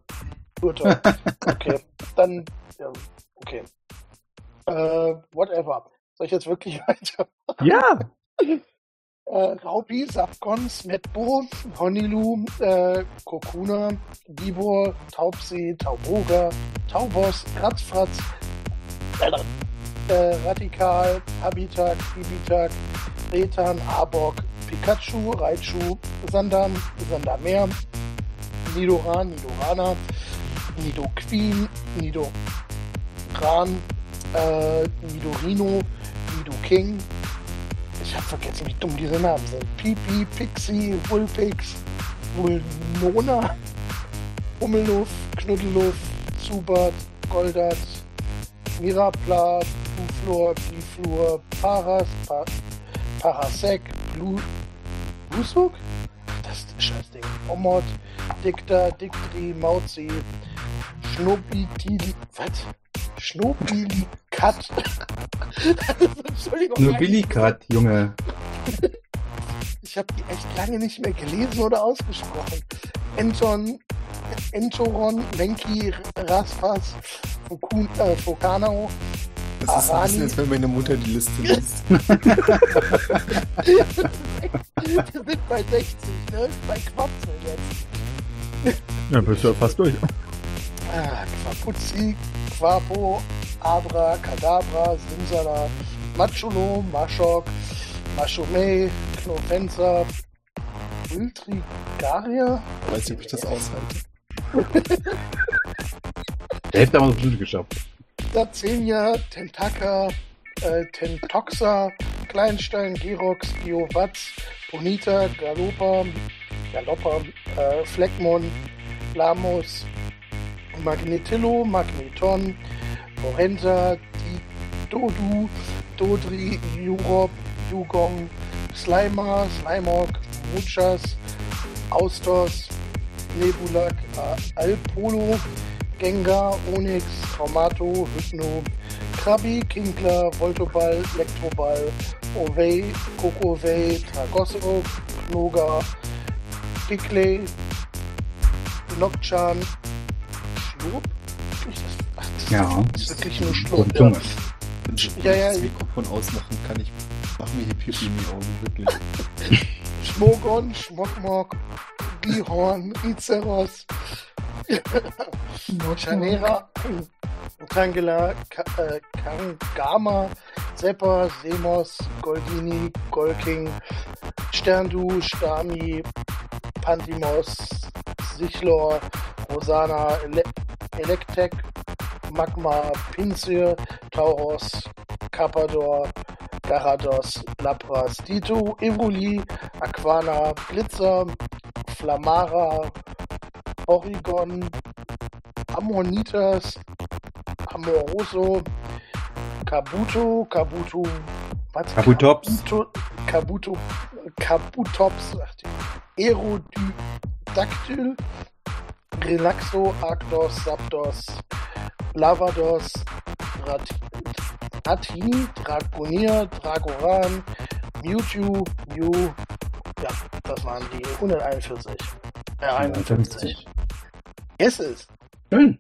Turtok. Okay, dann, ja, okay. Äh, whatever. Soll ich jetzt wirklich weiter? Ja. Äh, Raupi, Safkon, Smetbo, Honilu, äh, Kokuna, Bibor, Taubsee, Tauboga, Taubos, Ratzfratz, äh, äh, Radikal, Habitak, Ibitak, Retan, Arbok, Pikachu, Raichu, Sandam, Sandamer, Nidoran, Nidorana, Nidoqueen, Nidoran, äh, Nidorino, Nidoking. Ich hab vergessen, wie dumm diese Namen sind. Pipi, Pixie, Vulpix, Vulnona, Hummelluff, Knuddelluff, Zubat, Goldat, Mirapla, Buflor, Biflur, Paras, pa Parasek, Blu Blusuk? Das ist das Scheißding. Omod, Dikta, Diktri, Mauzi, Schnobitili, was? Schnobilikat. Entschuldigung. Nur Billikat, Junge. Ich habe die echt lange nicht mehr gelesen oder ausgesprochen. Enton, Entoron, Lenki, Raspas, Fukun, äh, Fokanao. Das ist bisschen, als wenn meine Mutter die Liste liest. Wir sind bei 60, ne? Bei Quapsel jetzt. Ja, bist du ja fast durch. Ah, Quapuzzi, Quapo, Abra, Kadabra, Simsala, Machulo, Mashok, Mashomei, Knofenza, Ultrigaria. Weiß nicht, ob ich das aushalte. Der hätte aber noch Schluss geschafft. Dazenia, Tentaka, äh, Tentoxa, Kleinstein, Gerox, Geowatz, Bonita, Galopa, Galopa, äh, Fleckmon, Lamos, Magnetillo, Magneton, Lorenza, Dodu, Dodri, Jurop, Jugong, Slimer, Slimog, Muchas, Austos, Nebulak, Alpolo, Gengar, Onyx, Traumato, Hypno, Krabi, Kinkler, Voltoball, Elektroball, Ovey, Kokowey, Tragosso, Noga, Pickley, Nocturne, Schlurp? Ist das- Ja. ist wirklich nur Schlurp. Und ich Ja, ja. das Mikrofon ausmachen kann, ich mach mir hier Pipi in die Augen, wirklich. Schmogon, Schmockmock, Gihorn, Rizeros, Chanera, Tangela, äh, Kangama, Zepper, Semos, Goldini, Golking, Sterndu, Stami, Pantimos, Sichlor, Rosana, Ele Electek, Magma, Pinsir, Tauros, Carpador, Garados, Lapras, Dito, Evoli, Aquana, Blitzer, Flamara, Oregon, Ammonitas, Amoroso, Kabuto, Kabuto, was? Kabutops. Kabuto, Kabuto, Kabutops, Aerodactyl, Relaxo, Arctos, Zapdos, Lavados, Rat Ratini, Dragonier, Dragoran, Mewtwo, Mew, ja, das waren die 141. Äh, 51. Yes, ist. Schön.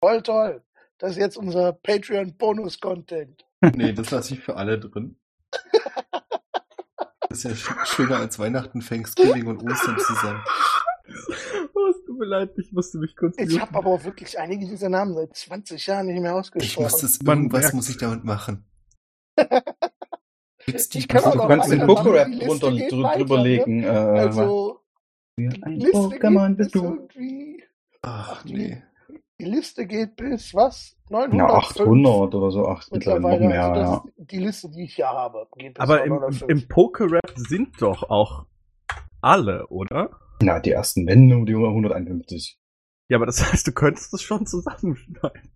Voll toll. Das ist jetzt unser Patreon-Bonus-Content. Nee, das lasse ich für alle drin. Das ist ja sch schöner als Weihnachten, Thanksgiving und Ostern zusammen. Tut mir leid, ich musste mich kurz Ich habe aber auch wirklich einige dieser Namen seit 20 Jahren nicht mehr Ich ausgesprochen. muss das, Man irgendwas muss ich damit machen. Gibt's die Ich kann Also, du auch kannst den die Liste drunter, geht drü- weiter, drüberlegen. Äh, also, wie die ein Liste Pokémon geht bist bis du. irgendwie, Ach nee. die Liste geht bis was? 900? Ja, 800 oder so. 800 noch mittlerweile. mehr, also das ja. die Liste, die ich hier habe, geht bis Aber im, 905. im Pokerap sind doch auch alle, oder? Na, die ersten Wände, die 151. Ja, aber das heißt, du könntest das schon zusammenschneiden.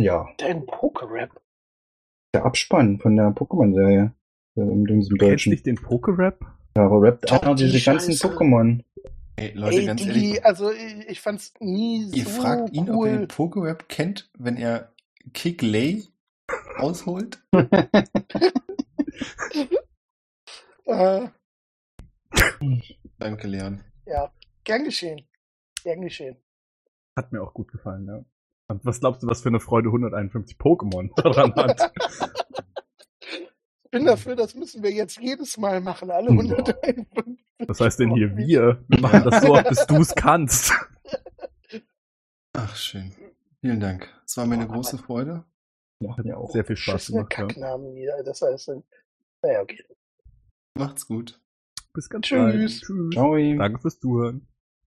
Ja, Dein Pokerap? der Abspann von der Pokémon-Serie. äh, In diesem Du kennst nicht den Pokerap? Ja, aber rappt einer die diese ganzen. Pokémon. Ey, Leute, Ey, ganz die, ehrlich, also ich, ich fand's nie ihr so fragt ihn, ob er den Pokerap kennt, wenn er Kick Lay ausholt? Äh, Danke, Leon. Ja, gern geschehen. Gern geschehen. Hat mir auch gut gefallen, ja. Und was glaubst du, was für eine Freude 151 Pokémon daran hat? Ich bin dafür, das müssen wir jetzt jedes Mal machen, alle Ja. 151. Was heißt denn hier wir? Wir machen das so, bis du es kannst. Ach, schön. Vielen Dank. Es war mir eine große Freude. Ja, ja auch. Sehr viel Spaß gemacht, ja. Kacknamen wieder. Das heißt, naja, okay. Macht's gut. Bis ganz Tschüss. bald. Tschüss. Ciao. Danke fürs Zuhören.